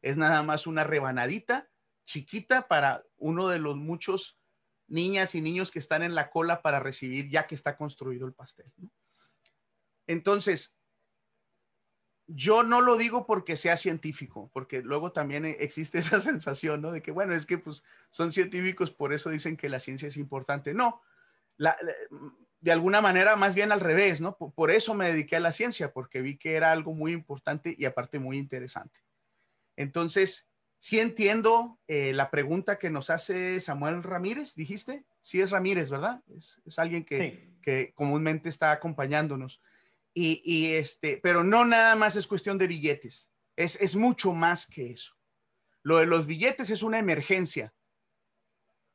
Es nada más una rebanadita chiquita para uno de los muchos niñas y niños que están en la cola para recibir ya que está construido el pastel. Entonces, yo no lo digo porque sea científico, porque luego también existe esa sensación, ¿no? De que, bueno, es que pues son científicos, por eso dicen que la ciencia es importante. No, de alguna manera más bien al revés, ¿no? Por, eso me dediqué a la ciencia, porque vi que era algo muy importante y aparte muy interesante. Entonces, sí entiendo eh, la pregunta que nos hace Samuel Ramírez, dijiste. Sí es Ramírez, ¿verdad? Es, alguien que, que comúnmente está acompañándonos. Y, este, pero no nada más es cuestión de billetes, es, es mucho más que eso. Lo de los billetes es una emergencia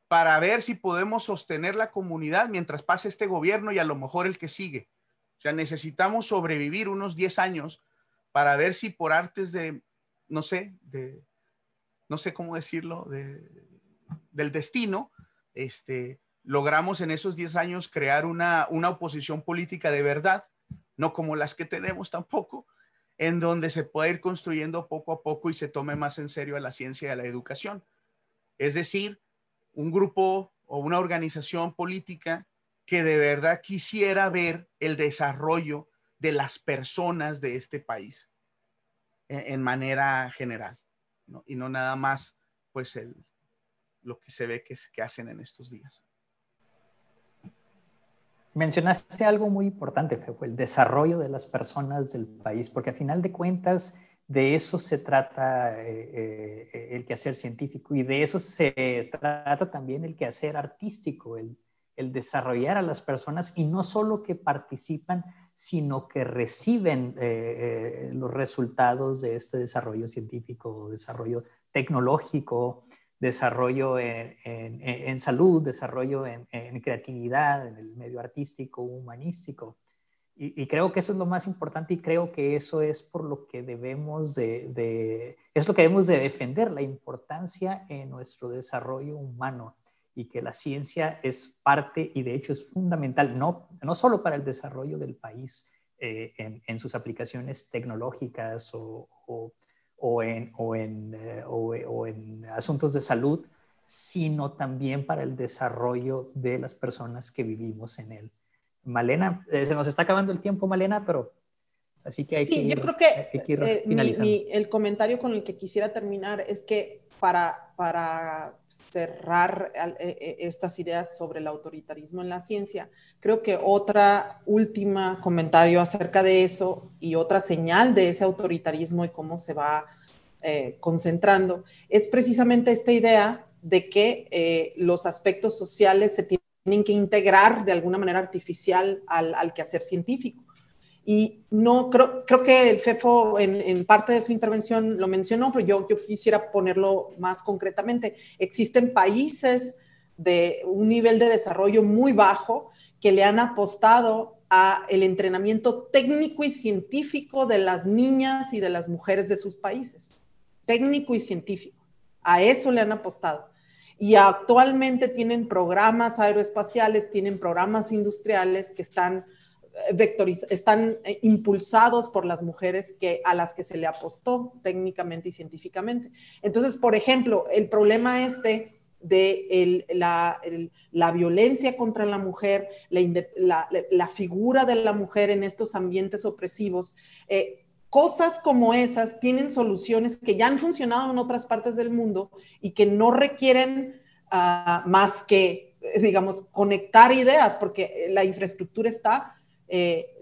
para ver si podemos sostener la comunidad mientras pase este gobierno y a lo mejor el que sigue. O sea, necesitamos sobrevivir unos 10 años para ver si por artes de, no sé, de, no sé cómo decirlo, de, del destino, este, logramos en esos 10 años crear una, una oposición política de verdad no como las que tenemos tampoco, en donde se puede ir construyendo poco a poco y se tome más en serio a la ciencia y a la educación. Es decir, un grupo o una organización política que de verdad quisiera ver el desarrollo de las personas de este país en, manera general, y no nada más pues el, lo que se ve que, que hacen en estos días. Mencionaste algo muy importante, Febo, el desarrollo de las personas del país, porque a final de cuentas de eso se trata eh, eh, el quehacer científico y de eso se trata también el quehacer artístico, el, desarrollar a las personas y no solo que participan, sino que reciben eh, los resultados de este desarrollo científico, desarrollo tecnológico, desarrollo en, salud, desarrollo en, creatividad, en el medio artístico, humanístico. Y, creo que eso es lo más importante y creo que eso es por lo que debemos de, es lo que debemos de defender, la importancia en nuestro desarrollo humano y que la ciencia es parte y de hecho es fundamental, no, no solo para el desarrollo del país eh, en, sus aplicaciones tecnológicas o en, o en, eh, o, en asuntos de salud, sino también para el desarrollo de las personas que vivimos en él. Malena, eh, se nos está acabando el tiempo, Malena, pero así que hay sí, que yo creo que, eh, el comentario con el que quisiera terminar es que para, cerrar estas ideas sobre el autoritarismo en la ciencia, creo que otra última comentario acerca de eso y otra señal de ese autoritarismo y cómo se va eh, concentrando es precisamente esta idea de que eh, los aspectos sociales se tienen que integrar de alguna manera artificial al, al quehacer científico. Y no creo, creo que el FEFO en, parte de su intervención lo mencionó, pero yo, yo quisiera ponerlo más concretamente. Existen países de un nivel de desarrollo muy bajo que le han apostado a el entrenamiento técnico y científico de las niñas y de las mujeres de sus países, técnico y científico. A eso le han apostado. Y actualmente tienen programas aeroespaciales, tienen programas industriales que están están eh, impulsados por las mujeres que, a las que se le apostó técnicamente y científicamente. Entonces, por ejemplo, el problema este de la, la, violencia contra la mujer, la, la, figura de la mujer en estos ambientes opresivos, eh, cosas como esas tienen soluciones que ya han funcionado en otras partes del mundo y que no requieren ah, más que, digamos, conectar ideas, porque la infraestructura está, eh,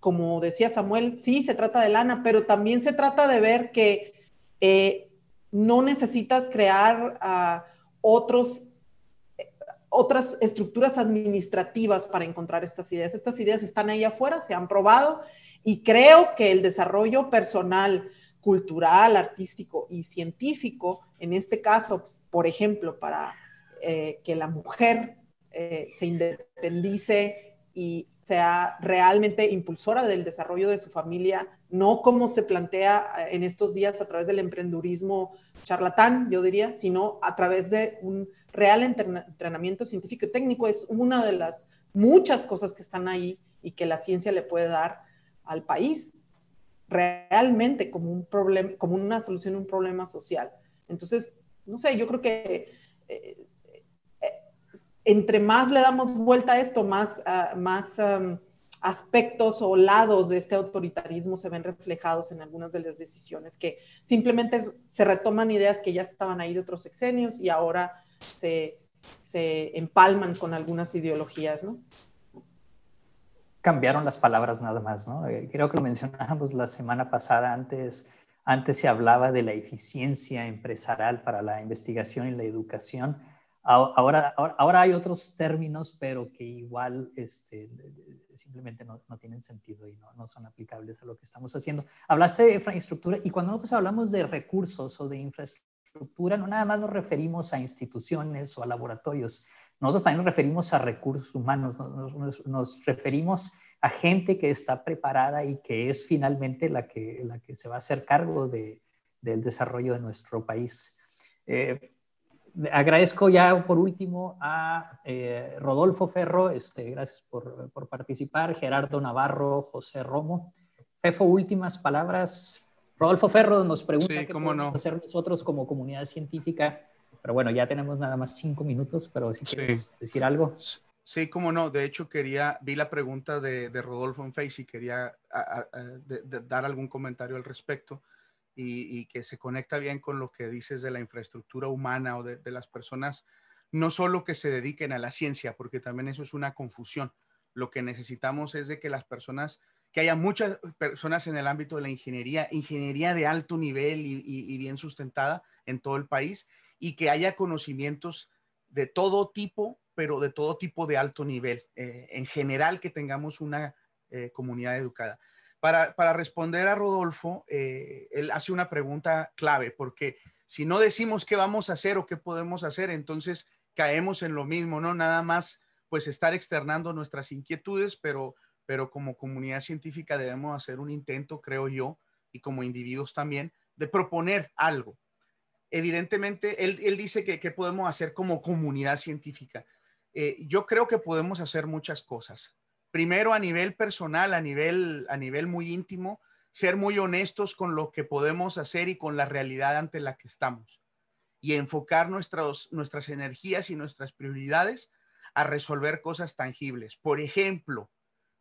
como decía Samuel, sí, se trata de lana, pero también se trata de ver que eh, no necesitas crear otros, otras estructuras administrativas para encontrar estas ideas. Estas ideas están ahí afuera, se han probado y creo que el desarrollo personal, cultural, artístico y científico, en este caso, por ejemplo, para eh, que la mujer se independice y sea realmente impulsora del desarrollo de su familia, no como se plantea eh, en estos días a través del emprendurismo charlatán, yo diría, sino a través de un real entrenamiento científico y técnico. Es una de las muchas cosas que están ahí y que la ciencia le puede dar al país realmente como un problema, como una solución a un problema social. Entonces, no sé, yo creo que eh, entre más le damos vuelta a esto, más, ah, más aspectos o lados de este autoritarismo se ven reflejados en algunas de las decisiones, que simplemente se retoman ideas que ya estaban ahí de otros sexenios y ahora se, se empalman con algunas ideologías, ¿no? Cambiaron las palabras nada más, ¿no? Eh, creo que lo mencionábamos la semana pasada, antes, antes se hablaba de la eficiencia empresarial para la investigación y la educación Ahora, ahora, hay otros términos, pero que igual este, simplemente no, no, tienen sentido y no, no, son aplicables a lo que estamos haciendo. Hablaste de infraestructura y cuando nosotros hablamos de recursos o de infraestructura, no nada más nos referimos a instituciones o a laboratorios, nosotros también nos referimos a recursos humanos, nos, nos, referimos a gente que está preparada y que es finalmente la que, la que se va a hacer cargo de, del desarrollo de nuestro país. Eh, agradezco ya por último a eh, Rodolfo Ferro, este, gracias por, por, participar, Gerardo Navarro, José Romo. Fefo, últimas palabras. Rodolfo Ferro nos pregunta qué podemos hacer nosotros como comunidad científica, pero bueno, ya tenemos nada más cinco minutos, pero si quieres decir algo. Sí, cómo no. De hecho, quería, vi la pregunta de, de Rodolfo en Face y quería dar algún comentario al respecto y, que se conecta bien con lo que dices de la infraestructura humana o de, las personas, no solo que se dediquen a la ciencia, porque también eso es una confusión. Lo que necesitamos es de que las personas, que haya muchas personas en el ámbito de la ingeniería, ingeniería de alto nivel y, bien sustentada en todo el país, y que haya conocimientos de todo tipo, pero de todo tipo de alto nivel. Eh, en general, que tengamos una eh, comunidad educada. Para, responder a Rodolfo, eh, él hace una pregunta clave, porque si no decimos qué vamos a hacer o qué podemos hacer, entonces caemos en lo mismo, ¿no? Nada más, pues estar externando nuestras inquietudes, pero, pero como comunidad científica debemos hacer un intento, creo yo, y como individuos también, de proponer algo. Evidentemente, él, dice que, podemos hacer como comunidad científica. Eh, yo creo que podemos hacer muchas cosas primero a nivel personal, a nivel, a nivel muy íntimo, ser muy honestos con lo que podemos hacer y con la realidad ante la que estamos y enfocar nuestras, nuestras energías y nuestras prioridades a resolver cosas tangibles. Por ejemplo,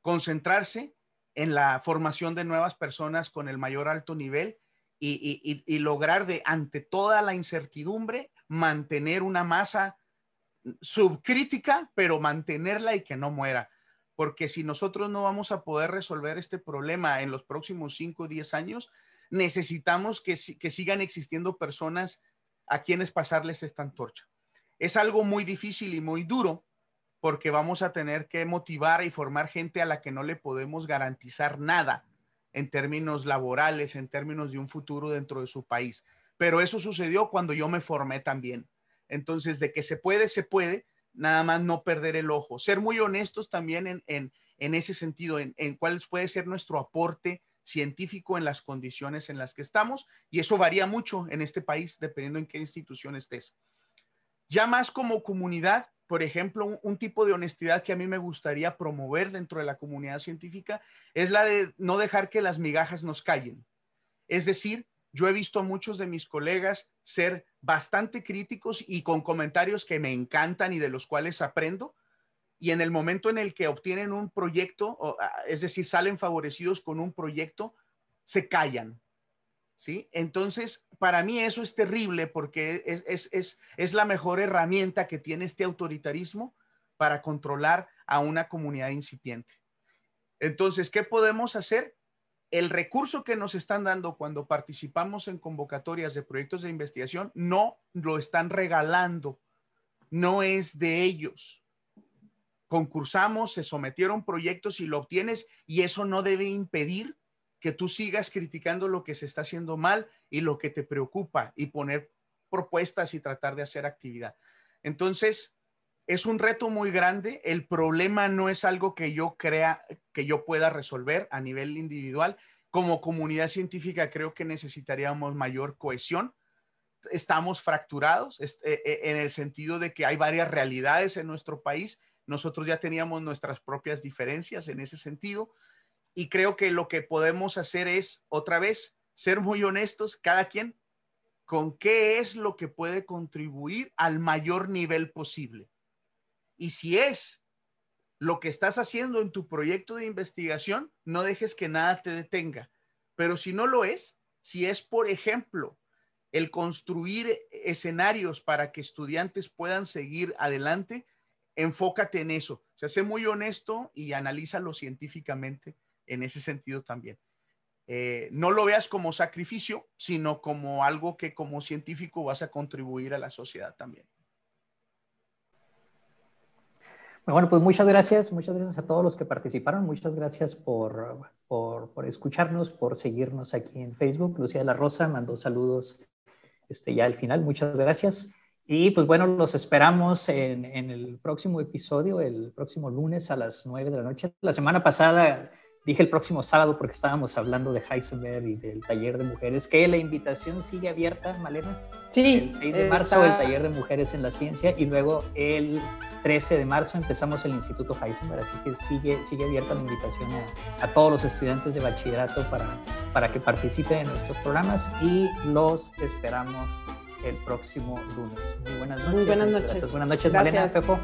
concentrarse en la formación de nuevas personas con el mayor alto nivel y, y lograr de, ante toda la incertidumbre, mantener una masa subcrítica, pero mantenerla y que no muera porque si nosotros no vamos a poder resolver este problema en los próximos 5 o 10 años, necesitamos que, que sigan existiendo personas a quienes pasarles esta antorcha. Es algo muy difícil y muy duro porque vamos a tener que motivar y formar gente a la que no le podemos garantizar nada en términos laborales, en términos de un futuro dentro de su país. Pero eso sucedió cuando yo me formé también. Entonces, de que se puede, se puede, nada más no perder el ojo. Ser muy honestos también en, en, ese sentido, en, en, cuál puede ser nuestro aporte científico en las condiciones en las que estamos. Y eso varía mucho en este país, dependiendo en qué institución estés. Ya más como comunidad, por ejemplo, un, tipo de honestidad que a mí me gustaría promover dentro de la comunidad científica es la de no dejar que las migajas nos callen. Es decir, yo he visto a muchos de mis colegas ser bastante críticos y con comentarios que me encantan y de los cuales aprendo. Y en el momento en el que obtienen un proyecto, ah, es decir, salen favorecidos con un proyecto, se callan. ¿Sí? Entonces, para mí eso es terrible porque es, es, es la mejor herramienta que tiene este autoritarismo para controlar a una comunidad incipiente. Entonces, ¿qué podemos hacer? El recurso que nos están dando cuando participamos en convocatorias de proyectos de investigación no lo están regalando, no es de ellos. Concursamos, se sometieron proyectos y lo obtienes y eso no debe impedir que tú sigas criticando lo que se está haciendo mal y lo que te preocupa y poner propuestas y tratar de hacer actividad. Entonces, es un reto muy grande. El problema no es algo que yo crea que yo pueda resolver a nivel individual. Como comunidad científica creo que necesitaríamos mayor cohesión. Estamos fracturados eh, eh, en el sentido de que hay varias realidades en nuestro país nosotros ya teníamos nuestras propias diferencias en ese sentido y creo que lo que podemos hacer es otra vez ser muy honestos, cada quien, con qué es lo que puede contribuir al mayor nivel posible. Y si es lo que estás haciendo en tu proyecto de investigación, no dejes que nada te detenga. Pero si no lo es, si es, por ejemplo, el construir escenarios para que estudiantes puedan seguir adelante, enfócate en eso. O sea, sé muy honesto y analízalo científicamente en ese sentido también. Eh, no lo veas como sacrificio, sino como algo que como científico vas a contribuir a la sociedad también. Bueno, pues muchas gracias, muchas gracias a todos los que participaron, muchas gracias por, por, por escucharnos, por seguirnos aquí en Facebook. Lucía de la Rosa mandó saludos este, ya al final, muchas gracias. Y pues bueno, los esperamos en, en el próximo episodio, el próximo lunes a las 9 de la noche. La semana pasada dije el próximo sábado porque estábamos hablando de Heisenberg y del taller de mujeres, que la invitación sigue abierta, Malena. Sí. El 6 de marzo el taller de mujeres en la ciencia y luego el 13 de marzo empezamos el Instituto Heisenberg, así que sigue, sigue abierta la invitación a, a todos los estudiantes de bachillerato para, para que participen en nuestros programas y los esperamos el próximo lunes. Muy buenas noches. Muy buenas noches. Buenas noches, Malena, Pepo.